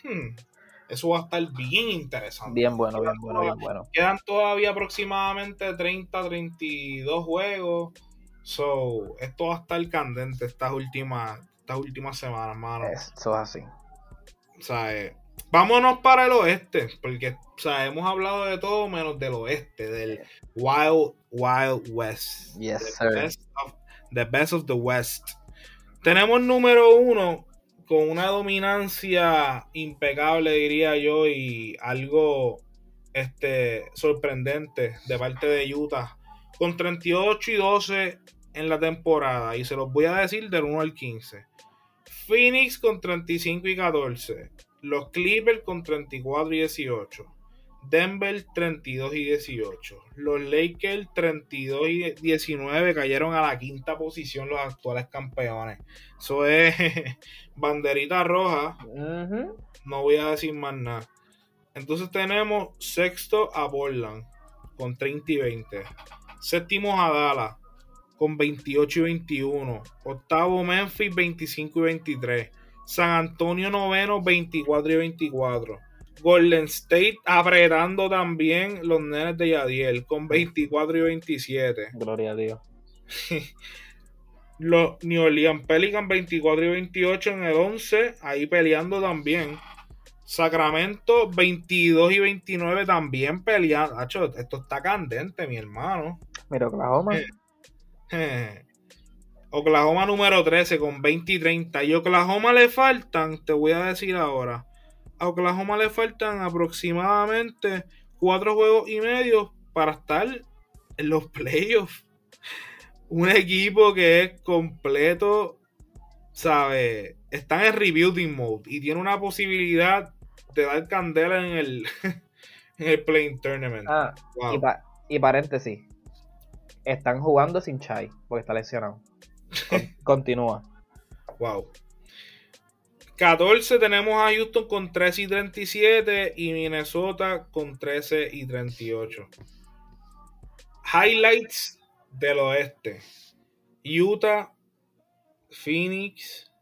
eso va a estar bien interesante. Bien bueno, bien bueno, bien bueno. Quedan todavía aproximadamente 30, 32 juegos. So, esto va a estar candente estas últimas, estas últimas semanas, mano. Eso es así. O sea, eh, vámonos para el oeste, porque o sea, hemos hablado de todo menos del oeste, del Wild Wild West. Yes, the Best of, the best of the West. Tenemos número uno con una dominancia impecable, diría yo, y algo este, sorprendente de parte de Utah, con 38 y 12 en la temporada, y se los voy a decir del 1 al 15. Phoenix con 35 y 14, los Clippers con 34 y 18. Denver 32 y 18. Los Lakers 32 y 19 cayeron a la quinta posición los actuales campeones. Eso es banderita roja. No voy a decir más nada. Entonces tenemos sexto a Portland con 30 y 20. Séptimo a Dallas con 28 y 21. Octavo Memphis 25 y 23. San Antonio noveno 24 y 24. Golden State apretando también los nenes de Yadiel con 24 y 27. Gloria a Dios. los New Orleans Pelicans 24 y 28 en el 11, ahí peleando también. Sacramento 22 y 29 también peleando. esto está candente, mi hermano. Mira, Oklahoma. Oklahoma número 13 con 20 y 30. Y Oklahoma le faltan, te voy a decir ahora, a Oklahoma le faltan aproximadamente cuatro juegos y medio para estar en los playoffs. Un equipo que es completo, ¿sabe? Está en rebuilding mode y tiene una posibilidad de dar candela en el, en el playing tournament. Ah, y, y, paréntesis, están jugando sin Chai porque está lesionado. continúa. Wow. 14 tenemos a Houston con 13 y 37 y Minnesota con 13 y 38. Highlights del oeste. Utah, Phoenix,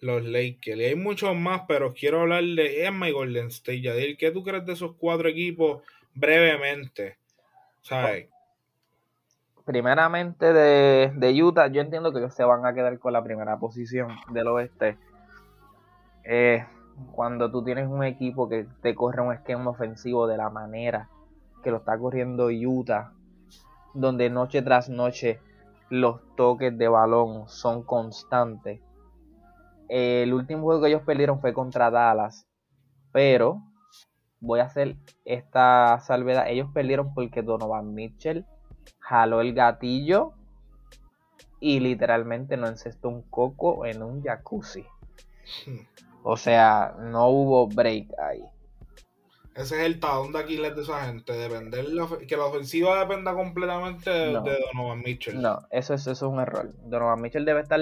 los Lakers. Y hay muchos más, pero quiero hablar de Emma y Golden State. Yadir, ¿qué tú crees de esos cuatro equipos brevemente? Primeramente de, de Utah, yo entiendo que ellos se van a quedar con la primera posición del oeste cuando tú tienes un equipo que te corre un esquema ofensivo de la manera que lo está corriendo Utah, donde noche tras noche los toques de balón son constantes. el último juego que ellos perdieron fue contra Dallas, pero voy a hacer esta salvedad. Ellos perdieron porque Donovan Mitchell jaló el gatillo y literalmente no encestó un coco en un jacuzzi. Hmm. O sea, no hubo break ahí. Ese es el talón de Aquiles de esa gente, depender que la ofensiva dependa completamente de, Donovan Mitchell. No, eso es, eso es un error. Donovan Mitchell debe estar,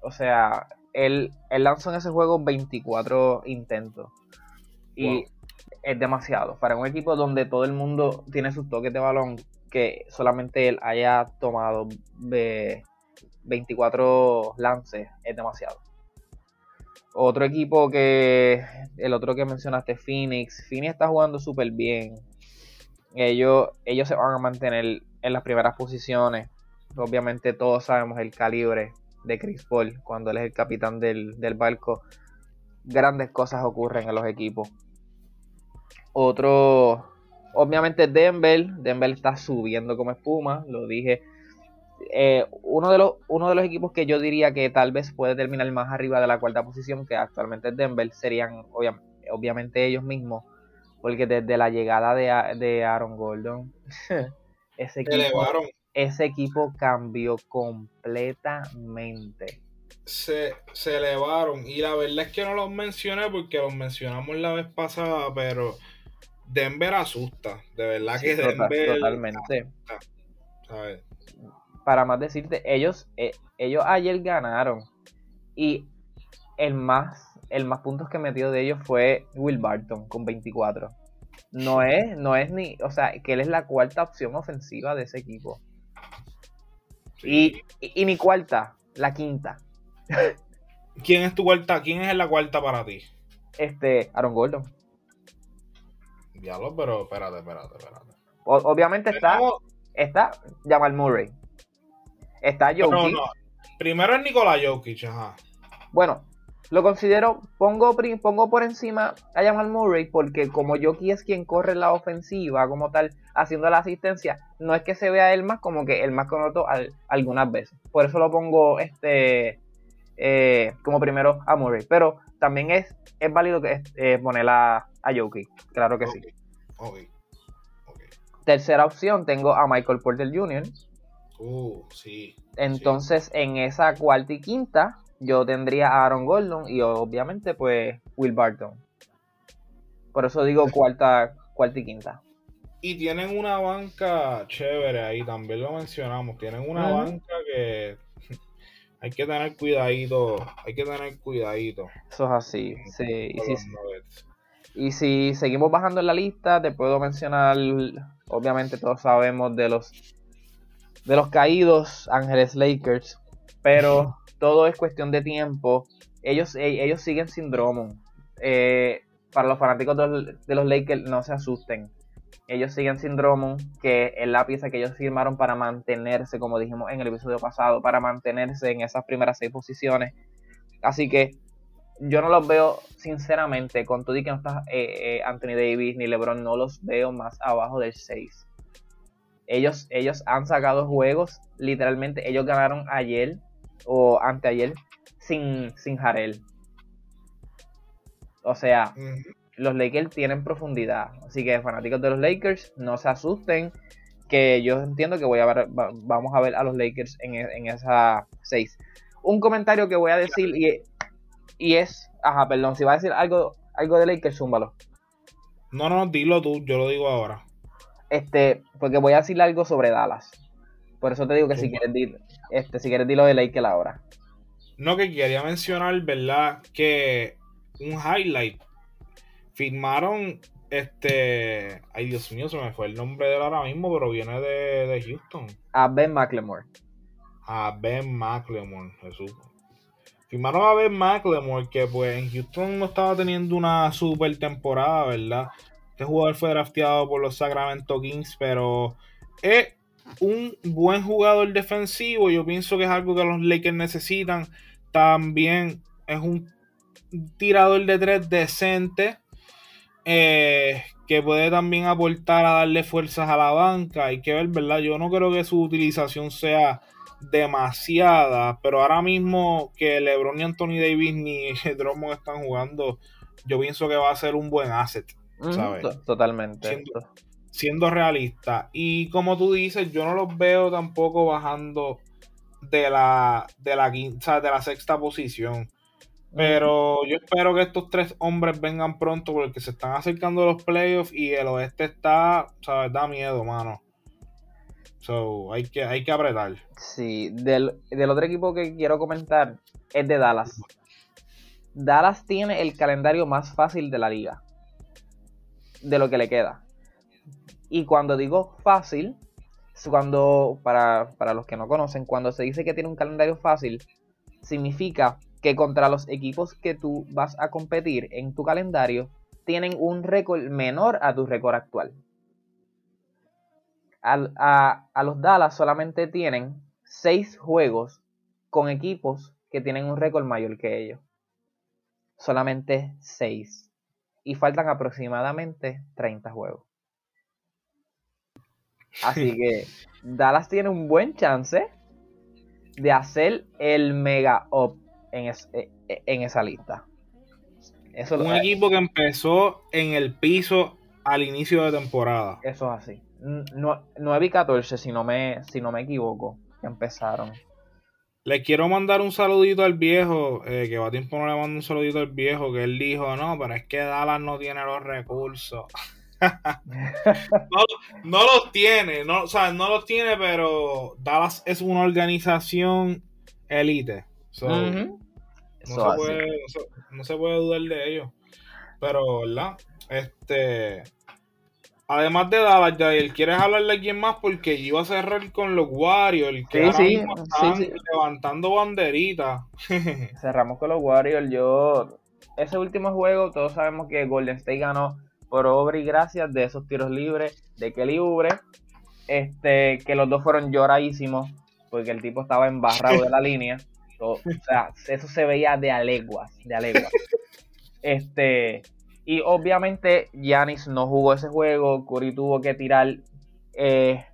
o sea, él, él lanzó en ese juego 24 intentos. Y es demasiado. Para un equipo donde todo el mundo tiene sus toques de balón, que solamente él haya tomado de 24 lances, es demasiado. Otro equipo que, el otro que mencionaste, Phoenix. Phoenix está jugando súper bien. Ellos, ellos se van a mantener en las primeras posiciones. Obviamente todos sabemos el calibre de Chris Paul cuando él es el capitán del, del barco. Grandes cosas ocurren en los equipos. Otro, obviamente Denver. Denver está subiendo como espuma, lo dije. Eh, uno, de los, uno de los equipos que yo diría que tal vez puede terminar más arriba de la cuarta posición, que actualmente es Denver, serían obviamente ellos mismos. Porque desde la llegada de, de Aaron Gordon, ese equipo, ese equipo cambió completamente. Se, se elevaron. Y la verdad es que no los mencioné porque los mencionamos la vez pasada, pero Denver asusta. De verdad que Denver. Totalmente. Para más decirte, ellos, eh, ellos ayer ganaron. Y el más, el más puntos que metió de ellos fue Will Barton con 24. No es, no es ni, o sea, que él es la cuarta opción ofensiva de ese equipo. Y, y, mi cuarta, la quinta. ¿Quién es tu cuarta? ¿Quién es la cuarta para ti? Este, Aaron Gordon. Diablo, pero espérate, espérate, espérate. obviamente está, está Jamal Murray. Está Jokic. No, no. Primero es Nikola Jokic, ajá. Bueno, lo considero, pongo, pongo por encima a Jamal Murray porque como Jokic es quien corre la ofensiva como tal, haciendo la asistencia, no es que se vea él más como que el más conocido algunas veces. Por eso lo pongo este eh, como primero a Murray. Pero también es, es válido que eh, poner a, a Jokic, claro que sí. Tercera opción tengo a Michael Porter Jr. Uh, sí. Entonces, en esa cuarta y quinta, yo tendría a Aaron Gordon y obviamente, pues, Will Barton. Por eso digo cuarta, cuarta y quinta. Y tienen una banca chévere ahí, también lo mencionamos. Tienen una banca que hay que tener cuidadito, hay que tener cuidadito. Eso es así, sí. Y si, seguimos bajando en la lista, te puedo mencionar, obviamente todos sabemos de los de los caídos Ángeles Lakers, pero todo es cuestión de tiempo. Ellos, e, ellos siguen sin Drummond. Eh, para los fanáticos de los Lakers, no se asusten ellos siguen sin Drummond, que es la pieza que ellos firmaron para mantenerse, como dijimos en el episodio pasado, para mantenerse en esas primeras seis posiciones. Así que yo no los veo, sinceramente, con todo y que no está eh, eh, Anthony Davis ni LeBron, no los veo más abajo del 6. Ellos, ellos han sacado juegos, literalmente, ellos ganaron ayer o anteayer sin, sin Jarel. O sea, los Lakers tienen profundidad. Así que fanáticos de los Lakers, no se asusten. Que yo entiendo que voy a ver, vamos a ver a los Lakers en, e, esa 6. Un comentario que voy a decir y, y, es, ajá, perdón, si va a decir algo, algo de Lakers, zúmbalo. No, no, dilo tú, yo lo digo ahora. Este, porque voy a decir algo sobre Dallas. Por eso te digo que si quieres, dir, este, si quieres lo de Lakers ahora. No, que quería mencionar, ¿verdad? Que un highlight firmaron este. Ay, Dios mío, se me fue el nombre de él ahora mismo, pero viene de, Houston. A Ben McLemore. A Ben McLemore, Jesús. Firmaron a Ben McLemore, que pues en Houston no estaba teniendo una super temporada, ¿verdad? Este jugador fue drafteado por los Sacramento Kings, pero es un buen jugador defensivo. Yo pienso que es algo que los Lakers necesitan. También es un tirador de tres decente eh, que puede también aportar a darle fuerzas a la banca. Hay que ver, ¿verdad? Yo no creo que su utilización sea demasiada, pero ahora mismo que LeBron y Anthony Davis ni Drummond están jugando, yo pienso que va a ser un buen asset, ¿sabes? Totalmente. Siendo, realista. Y como tú dices, yo no los veo tampoco bajando de la, de la quinta, de la sexta posición. Pero yo espero que estos tres hombres vengan pronto porque se están acercando los playoffs y el oeste está, ¿sabes? Da miedo, mano. So, hay que, hay que apretar. Sí, del, otro equipo que quiero comentar es de Dallas. Dallas tiene el calendario más fácil de la liga. De lo que le queda. Y cuando digo fácil, cuando, para, para los que no conocen, cuando se dice que tiene un calendario fácil, significa que contra los equipos que tú vas a competir en tu calendario tienen un récord menor a tu récord actual. A, a, los Dallas solamente tienen 6 juegos con equipos que tienen un récord mayor que ellos. Solamente 6. Y faltan aproximadamente 30 juegos. Así que Dallas tiene un buen chance de hacer el mega up en, e, e, en esa lista. Eso un equipo que empezó en el piso al inicio de temporada. Eso es así. 9 y 14, si no me, si no me equivoco, que empezaron. Le quiero mandar un saludito al viejo, eh, que va a tiempo no le mando un saludito al viejo, que él dijo, no, pero es que Dallas no tiene los recursos. no, los tiene, no, o sea, no los tiene, pero Dallas es una organización elite. no, se puede, dudar de ellos. Pero, ¿verdad? Este. Además de Dallas, Jair, ¿quieres hablarle a alguien más? Porque iba a cerrar con los Warriors, que sí, sí, levantando banderitas. Cerramos con los Warriors. Yo, ese último juego, todos sabemos que Golden State ganó por obra y gracias de esos tiros libres de Kelly Ubre. Este, que los dos fueron lloradísimos porque el tipo estaba embarrado de la línea. o sea, eso se veía de aleguas, de aleguas. Este, y obviamente Yanis no jugó ese juego. Curry tuvo que tirar eh,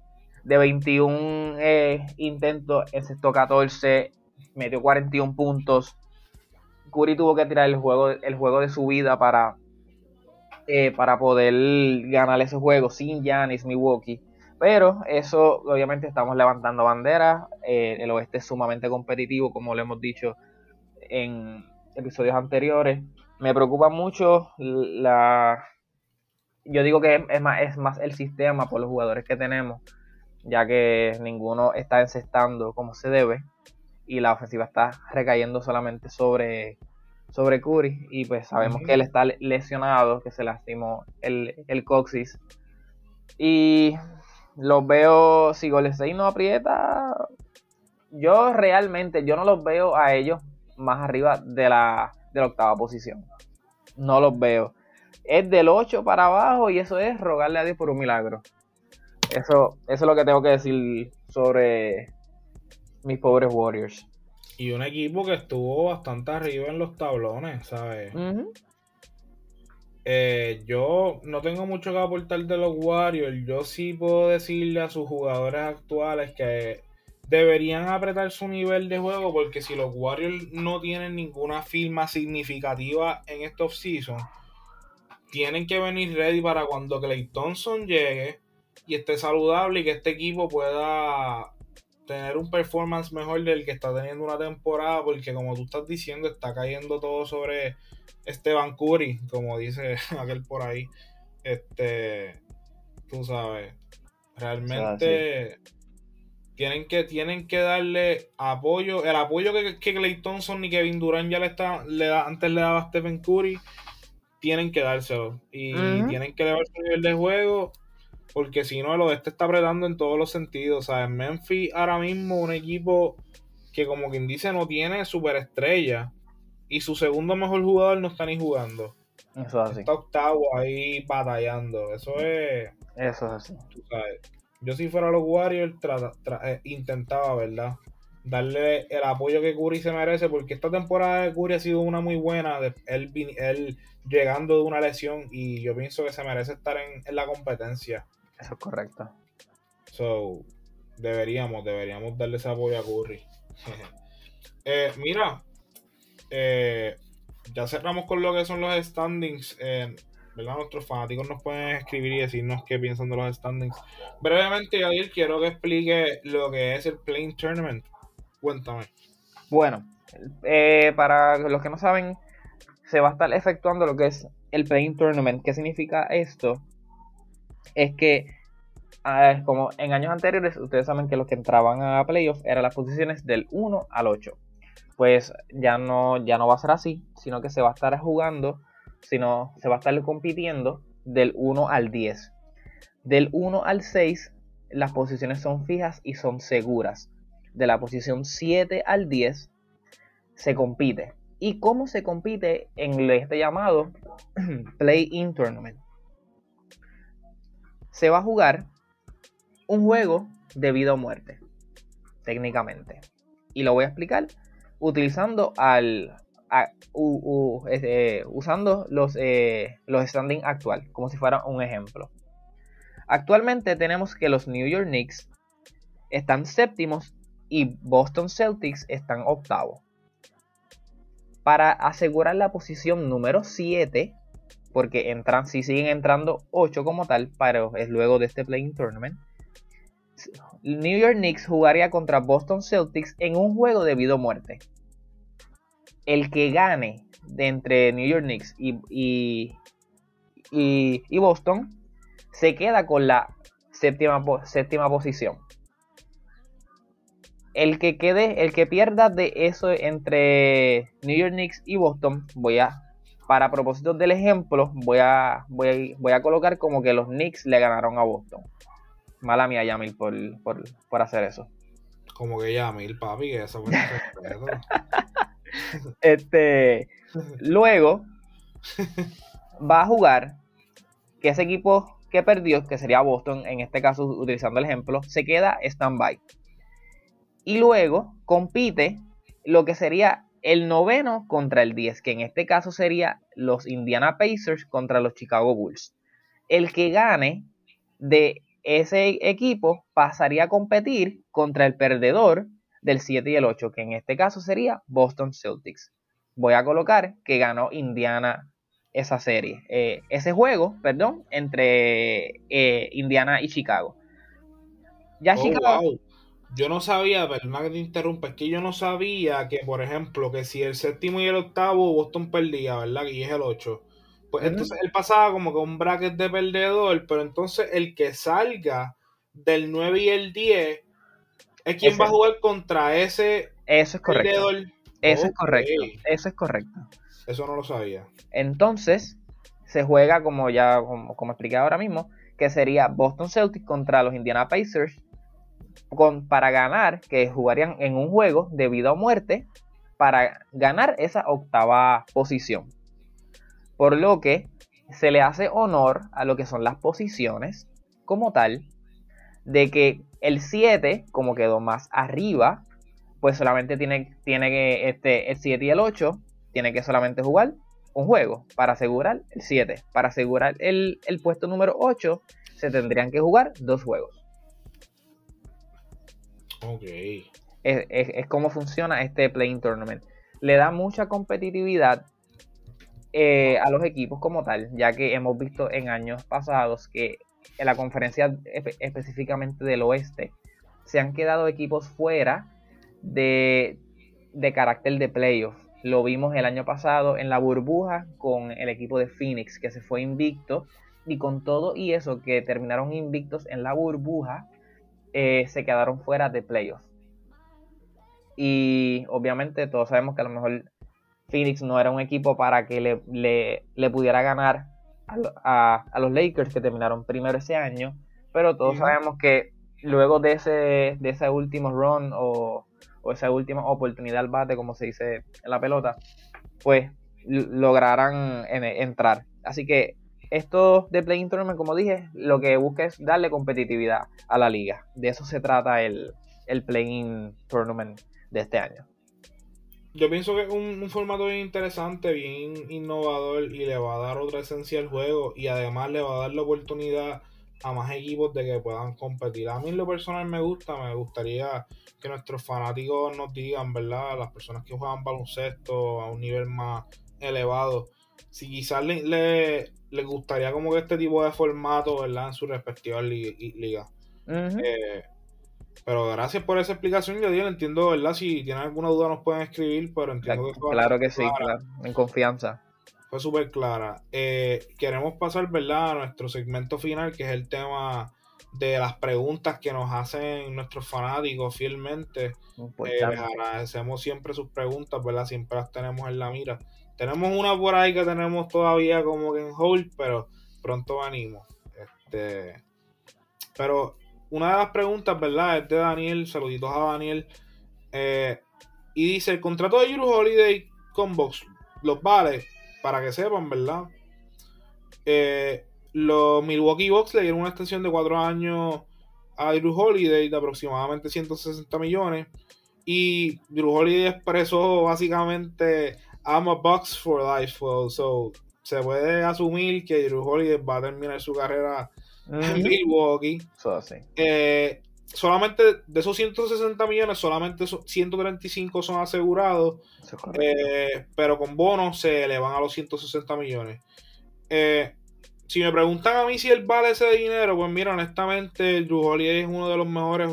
de 21 eh, intentos, excepto 14, metió 41 puntos. Curry tuvo que tirar el juego, el juego de su vida para eh, para poder ganar ese juego sin Giannis Milwaukee. Pero eso, obviamente, estamos levantando banderas. El oeste es sumamente competitivo, como lo hemos dicho en episodios anteriores. Me preocupa mucho la. Yo digo que es más, el sistema por los jugadores que tenemos, ya que ninguno está encestando como se debe y la ofensiva está recayendo solamente sobre sobre Curry y pues sabemos que él está lesionado, que se lastimó el, el coxis. Y los veo, si Golden State no aprieta, yo realmente, yo no los veo a ellos más arriba de la, de la octava posición. No los veo. Es del 8 para abajo y eso es rogarle a Dios por un milagro. Eso, eso es lo que tengo que decir sobre mis pobres Warriors. Y un equipo que estuvo bastante arriba en los tablones, ¿sabes? Eh, yo no tengo mucho que aportar de los Warriors. Yo sí puedo decirle a sus jugadores actuales que deberían apretar su nivel de juego porque si los Warriors no tienen ninguna firma significativa en esta offseason, tienen que venir ready para cuando Clay Thompson llegue y esté saludable y que este equipo pueda tener un performance mejor del que está teniendo una temporada, porque como tú estás diciendo, está cayendo todo sobre Esteban Curry, como dice aquel por ahí. Este, tú sabes, realmente tienen que, tienen que darle apoyo, el apoyo que, que Clay Thompson y Kevin Durant ya le está, le da, antes le daba a Stephen Curry, tienen que dárselo. Y tienen que elevar su nivel de juego porque si no, el oeste está apretando en todos los sentidos. O sea, en Memphis ahora mismo un equipo que como quien dice no tiene superestrella. Y su segundo mejor jugador no está ni jugando. Eso es así. Está octavo ahí batallando. Eso es... Eso es así. Yo si fuera los Warriors eh, intentaba, ¿verdad? Darle el apoyo que Curry se merece. Porque esta temporada de Curry ha sido una muy buena. él, él llegando de una lesión. Y yo pienso que se merece estar en la competencia. Eso es correcto. So, deberíamos, deberíamos darle ese apoyo a Curry. Eh, mira, eh, ya cerramos con lo que son los standings. Eh, ¿verdad? Nuestros fanáticos nos pueden escribir y decirnos qué piensan de los standings. Brevemente, Adil, quiero que explique lo que es el Playing Tournament. Cuéntame. Bueno, para los que no saben, se va a estar efectuando lo que es el Playing Tournament. ¿Qué significa esto? es que, como en años anteriores, ustedes saben que los que entraban a playoffs eran las posiciones del 1 al 8. Pues ya no, ya no va a ser así, sino que se va a estar jugando, sino se va a estar compitiendo del 1 al 10. Del 1 al 6, las posiciones son fijas y son seguras. De la posición 7 al 10 se compite. y cómo se compite en este llamado Play-in Tournament. Se va a jugar un juego de vida o muerte, técnicamente. Y lo voy a explicar utilizando al, este, usando los, eh, los standing actual, como si fuera un ejemplo. Actualmente tenemos que los New York Knicks están séptimos y Boston Celtics están octavos. Para asegurar la posición número 7, porque entran, si siguen entrando 8 como tal, pero es luego de este playing tournament. New York Knicks jugaría contra Boston Celtics en un juego de vida o muerte. El que gane de entre New York Knicks y, y, Boston se queda con la séptima, séptima posición el que quede, el que pierda de eso entre New York Knicks y Boston, voy a, para propósitos del ejemplo, voy a, voy voy a colocar como que los Knicks le ganaron a Boston. Mala mía, Yamil, por, por, hacer eso. Como que Yamil, papi, que eso fue Este, luego va a jugar que ese equipo que perdió, que sería Boston, en este caso utilizando el ejemplo, se queda stand-by y luego compite lo que sería el noveno contra el 10, que en este caso sería los Indiana Pacers contra los Chicago Bulls. El que gane de ese equipo pasaría a competir contra el perdedor del 7 y el 8, que en este caso sería Boston Celtics. Voy a colocar que ganó Indiana esa serie, eh, ese juego, perdón, entre eh, Indiana y Chicago. Ya oh, Chicago yo no sabía, perdona que te interrumpa, es que yo no sabía que, por ejemplo, que si el séptimo y el octavo Boston perdía, ¿verdad? Y es el 8. Pues entonces él pasaba como que un bracket de perdedor, pero entonces el que salga del 9 y el 10 es quien va a jugar contra ese Eso es correcto. Eso es correcto. Eso es correcto. Eso no lo sabía. Entonces, se juega como ya, como, como expliqué ahora mismo, que sería Boston Celtics contra los Indiana Pacers para ganar, que jugarían en un juego de vida o muerte, para ganar esa octava posición. Por lo que se le hace honor a lo que son las posiciones como tal, de que el 7, como quedó más arriba, pues solamente tiene, tiene que, este, el 7 y el 8, tiene que solamente jugar un juego para asegurar el 7. Para asegurar el, el puesto número 8, se tendrían que jugar dos juegos. Ok. Es, como funciona este Playing Tournament. Le da mucha competitividad eh, a los equipos como tal, ya que hemos visto en años pasados que en la conferencia específicamente del oeste se han quedado equipos fuera de, de carácter de playoff. Lo vimos el año pasado en la burbuja con el equipo de Phoenix que se fue invicto y con todo y eso que terminaron invictos en la burbuja eh, se quedaron fuera de playoffs. Y obviamente todos sabemos que a lo mejor Phoenix no era un equipo para que le, le, pudiera ganar a, los Lakers que terminaron primero ese año. Pero todos sabemos que luego de ese, de ese último run o, esa última oportunidad al bate, como se dice en la pelota, pues lograrán entrar. Así que esto de Playing Tournament, como dije, lo que busca es darle competitividad a la liga. De eso se trata el, el Playing Tournament de este año. Yo pienso que es un, formato bien interesante, bien innovador y le va a dar otra esencia al juego y además le va a dar la oportunidad a más equipos de que puedan competir. A mí en lo personal me gusta, me gustaría que nuestros fanáticos nos digan, ¿verdad? Las personas que juegan baloncesto a un nivel más elevado, si quizás le, les gustaría como que este tipo de formato, ¿verdad? En su respectiva liga. Eh, pero gracias por esa explicación, yo digo, entiendo, ¿verdad? Si tienen alguna duda nos pueden escribir, pero entiendo que... Claro que sí, claro, en confianza. Fue súper clara. Eh, queremos pasar, ¿verdad? A nuestro segmento final, que es el tema de las preguntas que nos hacen nuestros fanáticos fielmente. Eh, agradecemos siempre sus preguntas, ¿verdad? Siempre las tenemos en la mira. Tenemos una por ahí que tenemos todavía como que en hold, pero pronto venimos. Este, pero una de las preguntas, ¿verdad? Es de Daniel, saluditos a Daniel. Eh, y dice, el contrato de Euro Holiday Combox los vale, para que sepan, ¿verdad? Eh, los Milwaukee Bucks le dieron una extensión de 4 años a Drew Holiday de aproximadamente 160 millones. Y Drew Holiday expresó básicamente I'm a Bucks for life. So, se puede asumir que Drew Holiday va a terminar su carrera en Milwaukee. Eh, solamente de esos 160 millones, solamente 135 son asegurados. Eh, pero con bonos se elevan a los 160 millones. Eh, si me preguntan a mí si él vale ese dinero, pues mira, honestamente, Drew Holiday es uno de los mejores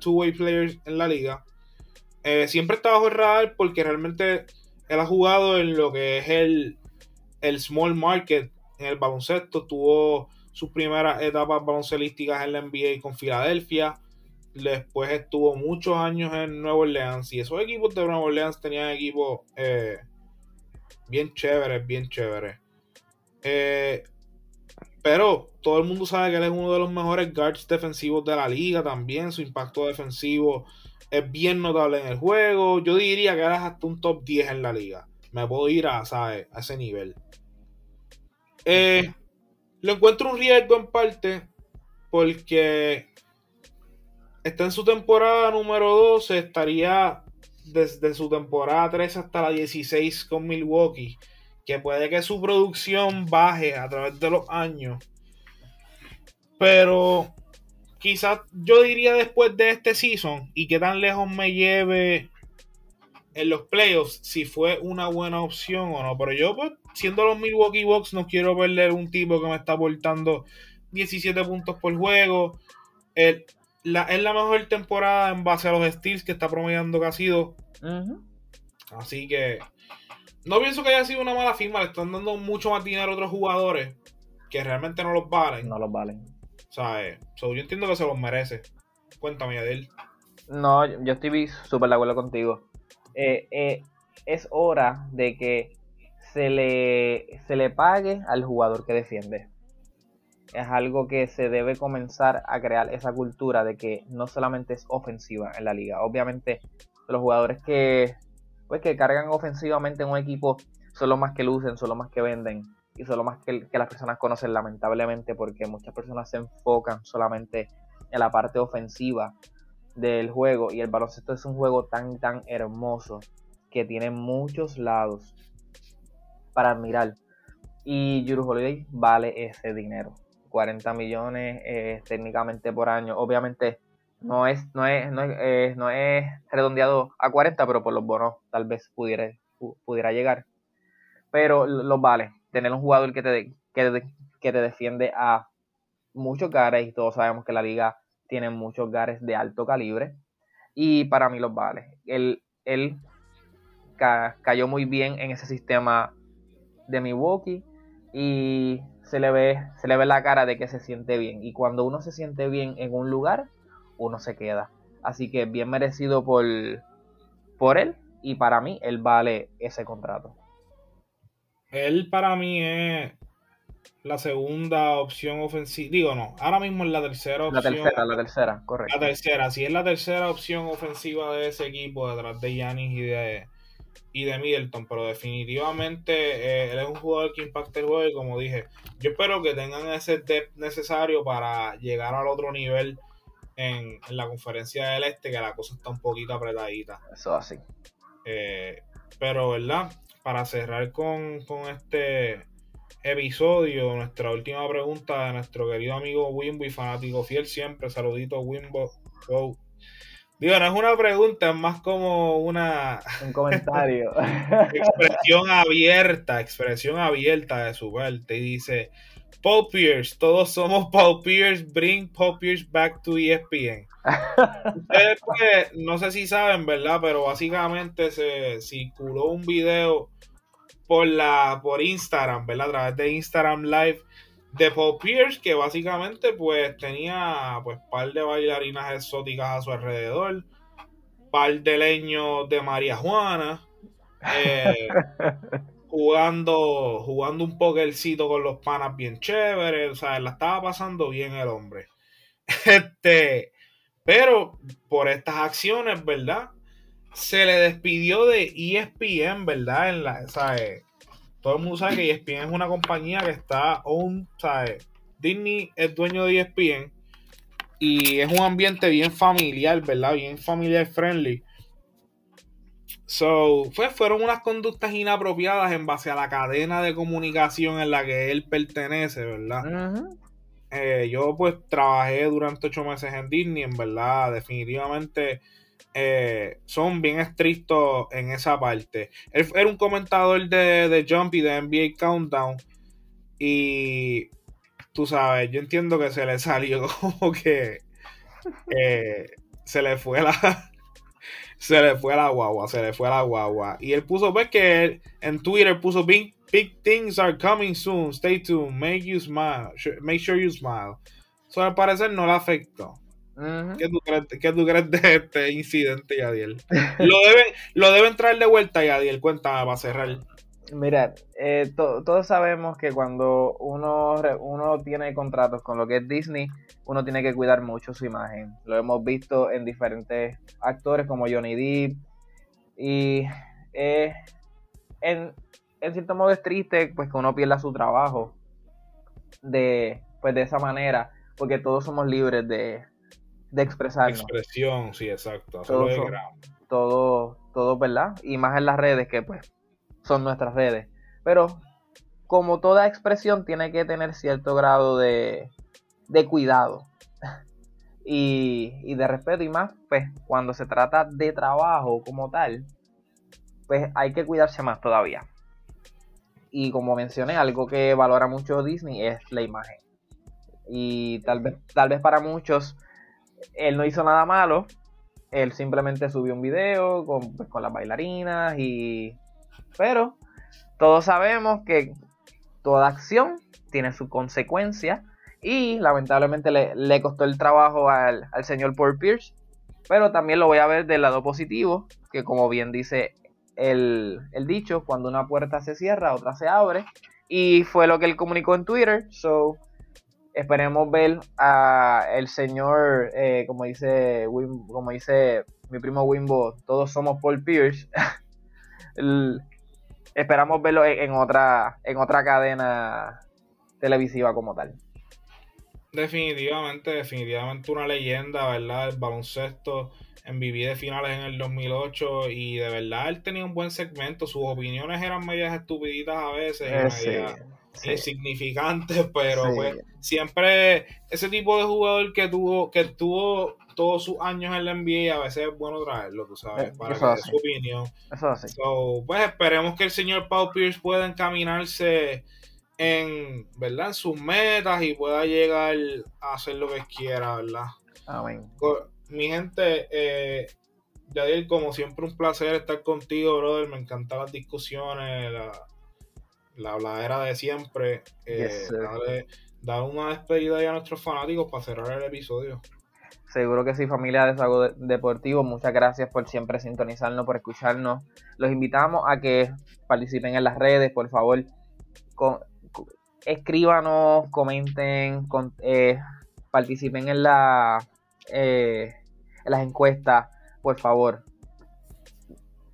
two-way players en la liga. Eh, siempre está bajo el radar porque realmente él ha jugado en lo que es el, el small market en el baloncesto. Tuvo sus primeras etapas baloncelísticas en la NBA con Filadelfia. Después estuvo muchos años en Nueva Orleans. Y esos equipos de Nueva Orleans tenían equipos eh, bien chéveres, bien chéveres. Eh, pero todo el mundo sabe que él es uno de los mejores guards defensivos de la liga también. Su impacto defensivo es bien notable en el juego. Yo diría que eres hasta un top 10 en la liga. Me puedo ir a, a ese nivel. Eh, lo encuentro un riesgo en parte porque está en su temporada número 12. Estaría desde su temporada 13 hasta la 16 con Milwaukee que puede que su producción baje a través de los años. Pero quizás yo diría después de este season y que tan lejos me lleve en los playoffs si fue una buena opción o no. Pero yo, pues, siendo los Milwaukee Bucks, no quiero perder un tipo que me está aportando 17 puntos por juego. es la mejor temporada en base a los steals que está promediando dos. Así que no pienso que haya sido una mala firma. Le están dando mucho más dinero a otros jugadores que realmente no los valen. No los valen. O sea, eh, yo entiendo que se los merece. Cuéntame, Adel. No, yo estoy súper de acuerdo contigo. Eh, eh, es hora de que se le, se le pague al jugador que defiende. Es algo que se debe comenzar a crear esa cultura de que no solamente es ofensiva en la liga. Obviamente, los jugadores que pues que cargan ofensivamente en un equipo son los más que lucen, son los más que venden y son los más que, las personas conocen lamentablemente porque muchas personas se enfocan solamente en la parte ofensiva del juego y el baloncesto es un juego tan tan hermoso que tiene muchos lados para admirar y Juru Holiday vale ese dinero 40 millones eh, técnicamente por año obviamente no es, no es, no es, eh, no es redondeado a 40, pero por los bonos tal vez pudiera, pudiera llegar. Pero los vale. Tener un jugador que te, que, que te defiende a muchos gares, y todos sabemos que la liga tiene muchos gares de alto calibre. Y para mí los vale. Él, él cayó muy bien en ese sistema de Milwaukee y se le ve se le ve la cara de que se siente bien y cuando uno se siente bien en un lugar uno se queda. Así que bien merecido por, por él y para mí él vale ese contrato. Él para mí es la segunda opción ofensiva. Digo, no, ahora mismo es la tercera opción. La tercera, la tercera, correcto. La tercera, sí es la tercera opción ofensiva de ese equipo detrás de Yanis y de, y de Middleton, pero definitivamente eh, él es un jugador que impacta el juego y como dije, yo espero que tengan ese depth necesario para llegar al otro nivel en, la conferencia del este que la cosa está un poquito apretadita. Eso así. Eh, pero, ¿verdad? Para cerrar con, este episodio, nuestra última pregunta de nuestro querido amigo Wimbo y fanático fiel siempre. Saludito, Wimbo. Digo, no es una pregunta, es más como una... Un comentario. expresión abierta, expresión abierta de su parte. Y dice, Paul Pierce, todos somos Paul Pierce, bring Paul Pierce back to ESPN. Ustedes pues, no sé si saben, ¿verdad? Pero básicamente se circuló un video por la por Instagram, ¿verdad? A través de Instagram Live de Paul Pierce, que básicamente pues tenía pues par de bailarinas exóticas a su alrededor, par de leños de María Juana. Eh, jugando, jugando un pokercito con los panas bien chévere, o sea, la estaba pasando bien el hombre. Este, pero por estas acciones, ¿verdad? Se le despidió de ESPN, ¿verdad? En la, Todo el mundo sabe que ESPN es una compañía que está own, ¿sabes? Disney es dueño de ESPN y es un ambiente bien familiar, ¿verdad? Bien familiar friendly. So, fue, fueron unas conductas inapropiadas en base a la cadena de comunicación en la que él pertenece, ¿verdad? Eh, yo pues trabajé durante ocho meses en Disney, en verdad, definitivamente eh, son bien estrictos en esa parte. Él era un comentador de, de Jump y de NBA Countdown y tú sabes, yo entiendo que se le salió como que eh, se le fue la se le fue la guagua, se le fue la guagua. Y él puso, ves que en Twitter puso big, big things are coming soon, stay tuned, make you smile, make sure you smile. Eso al parecer no le afectó. ¿Qué, tú crees, ¿Qué, tú crees, de este incidente, Yadiel? lo, deben, lo deben traer de vuelta, Yadiel, cuéntame para cerrar. Mira, eh, todos sabemos que cuando uno, uno tiene contratos con lo que es Disney, uno tiene que cuidar mucho su imagen. Lo hemos visto en diferentes actores como Johnny Depp. Y eh, en, cierto modo es triste pues que uno pierda su trabajo de, pues, de esa manera, porque todos somos libres de, de expresarnos. Expresión, sí, exacto. todo, todo, ¿verdad? Y más en las redes que pues son nuestras redes. Pero como toda expresión tiene que tener cierto grado de, de cuidado y, y, de respeto y más, pues cuando se trata de trabajo como tal, pues hay que cuidarse más todavía. Y como mencioné, algo que valora mucho Disney es la imagen. Y tal vez, tal vez para muchos él no hizo nada malo, él simplemente subió un video con, pues, con las bailarinas y pero todos sabemos que toda acción tiene su consecuencia y lamentablemente le, costó el trabajo al, señor Paul Pierce. Pero también lo voy a ver del lado positivo, que como bien dice el, dicho, cuando una puerta se cierra, otra se abre. Y fue lo que él comunicó en Twitter. So, esperemos ver a el señor, eh, como dice como dice mi primo Wimbo, todos somos Paul Pierce. el, esperamos verlo en, otra, en otra cadena televisiva como tal. Definitivamente, definitivamente una leyenda, ¿verdad? El baloncesto en Viví de finales en el 2008 y de verdad él tenía un buen segmento, sus opiniones eran medias estupiditas a veces, y eh, medias insignificantes, pero pues siempre ese tipo de jugador que tuvo que tuvo todos sus años en la NBA, a veces es bueno traerlo, tú sabes, eh, para que dé su opinión. Eso pues esperemos que el señor Paul Pierce pueda encaminarse en, ¿verdad? En sus metas y pueda llegar a hacer lo que quiera, ¿verdad? Amén. Mi gente, eh, Yadiel, como siempre un placer estar contigo, brother. Me encantan las discusiones, la, la habladera de siempre. Eh, dar una despedida ya a nuestros fanáticos para cerrar el episodio. Seguro que sí, familia de Sago Deportivo. Muchas gracias por siempre sintonizarnos, por escucharnos. Los invitamos a que participen en las redes, por favor. escríbanos, comenten, eh, participen en, la, eh, en las encuestas, por favor.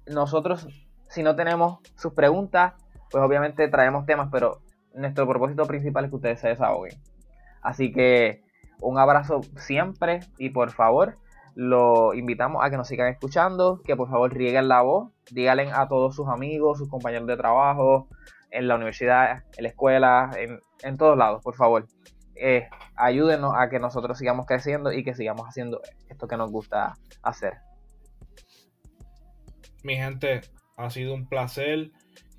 Nosotros, si no tenemos sus preguntas, pues obviamente traemos temas, pero nuestro propósito principal es que ustedes se desahoguen. Así que un abrazo siempre y por favor lo invitamos a que nos sigan escuchando, que por favor rieguen la voz, díganle a todos sus amigos, sus compañeros de trabajo, en la universidad, en la escuela, en, todos lados, por favor. Eh, ayúdenos a que nosotros sigamos creciendo y que sigamos haciendo esto que nos gusta hacer. Mi gente, ha sido un placer.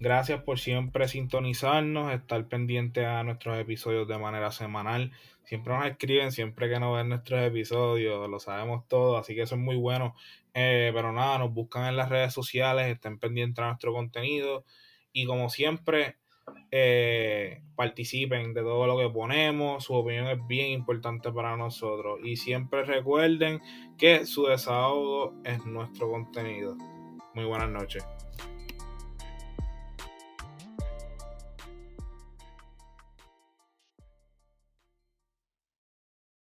Gracias por siempre sintonizarnos, estar pendiente a nuestros episodios de manera semanal. Siempre nos escriben, siempre que nos ven nuestros episodios, lo sabemos todo, así que eso es muy bueno. Eh, pero nada, nos buscan en las redes sociales, estén pendientes a nuestro contenido y como siempre, eh, participen de todo lo que ponemos, su opinión es bien importante para nosotros y siempre recuerden que su desahogo es nuestro contenido. Muy buenas noches.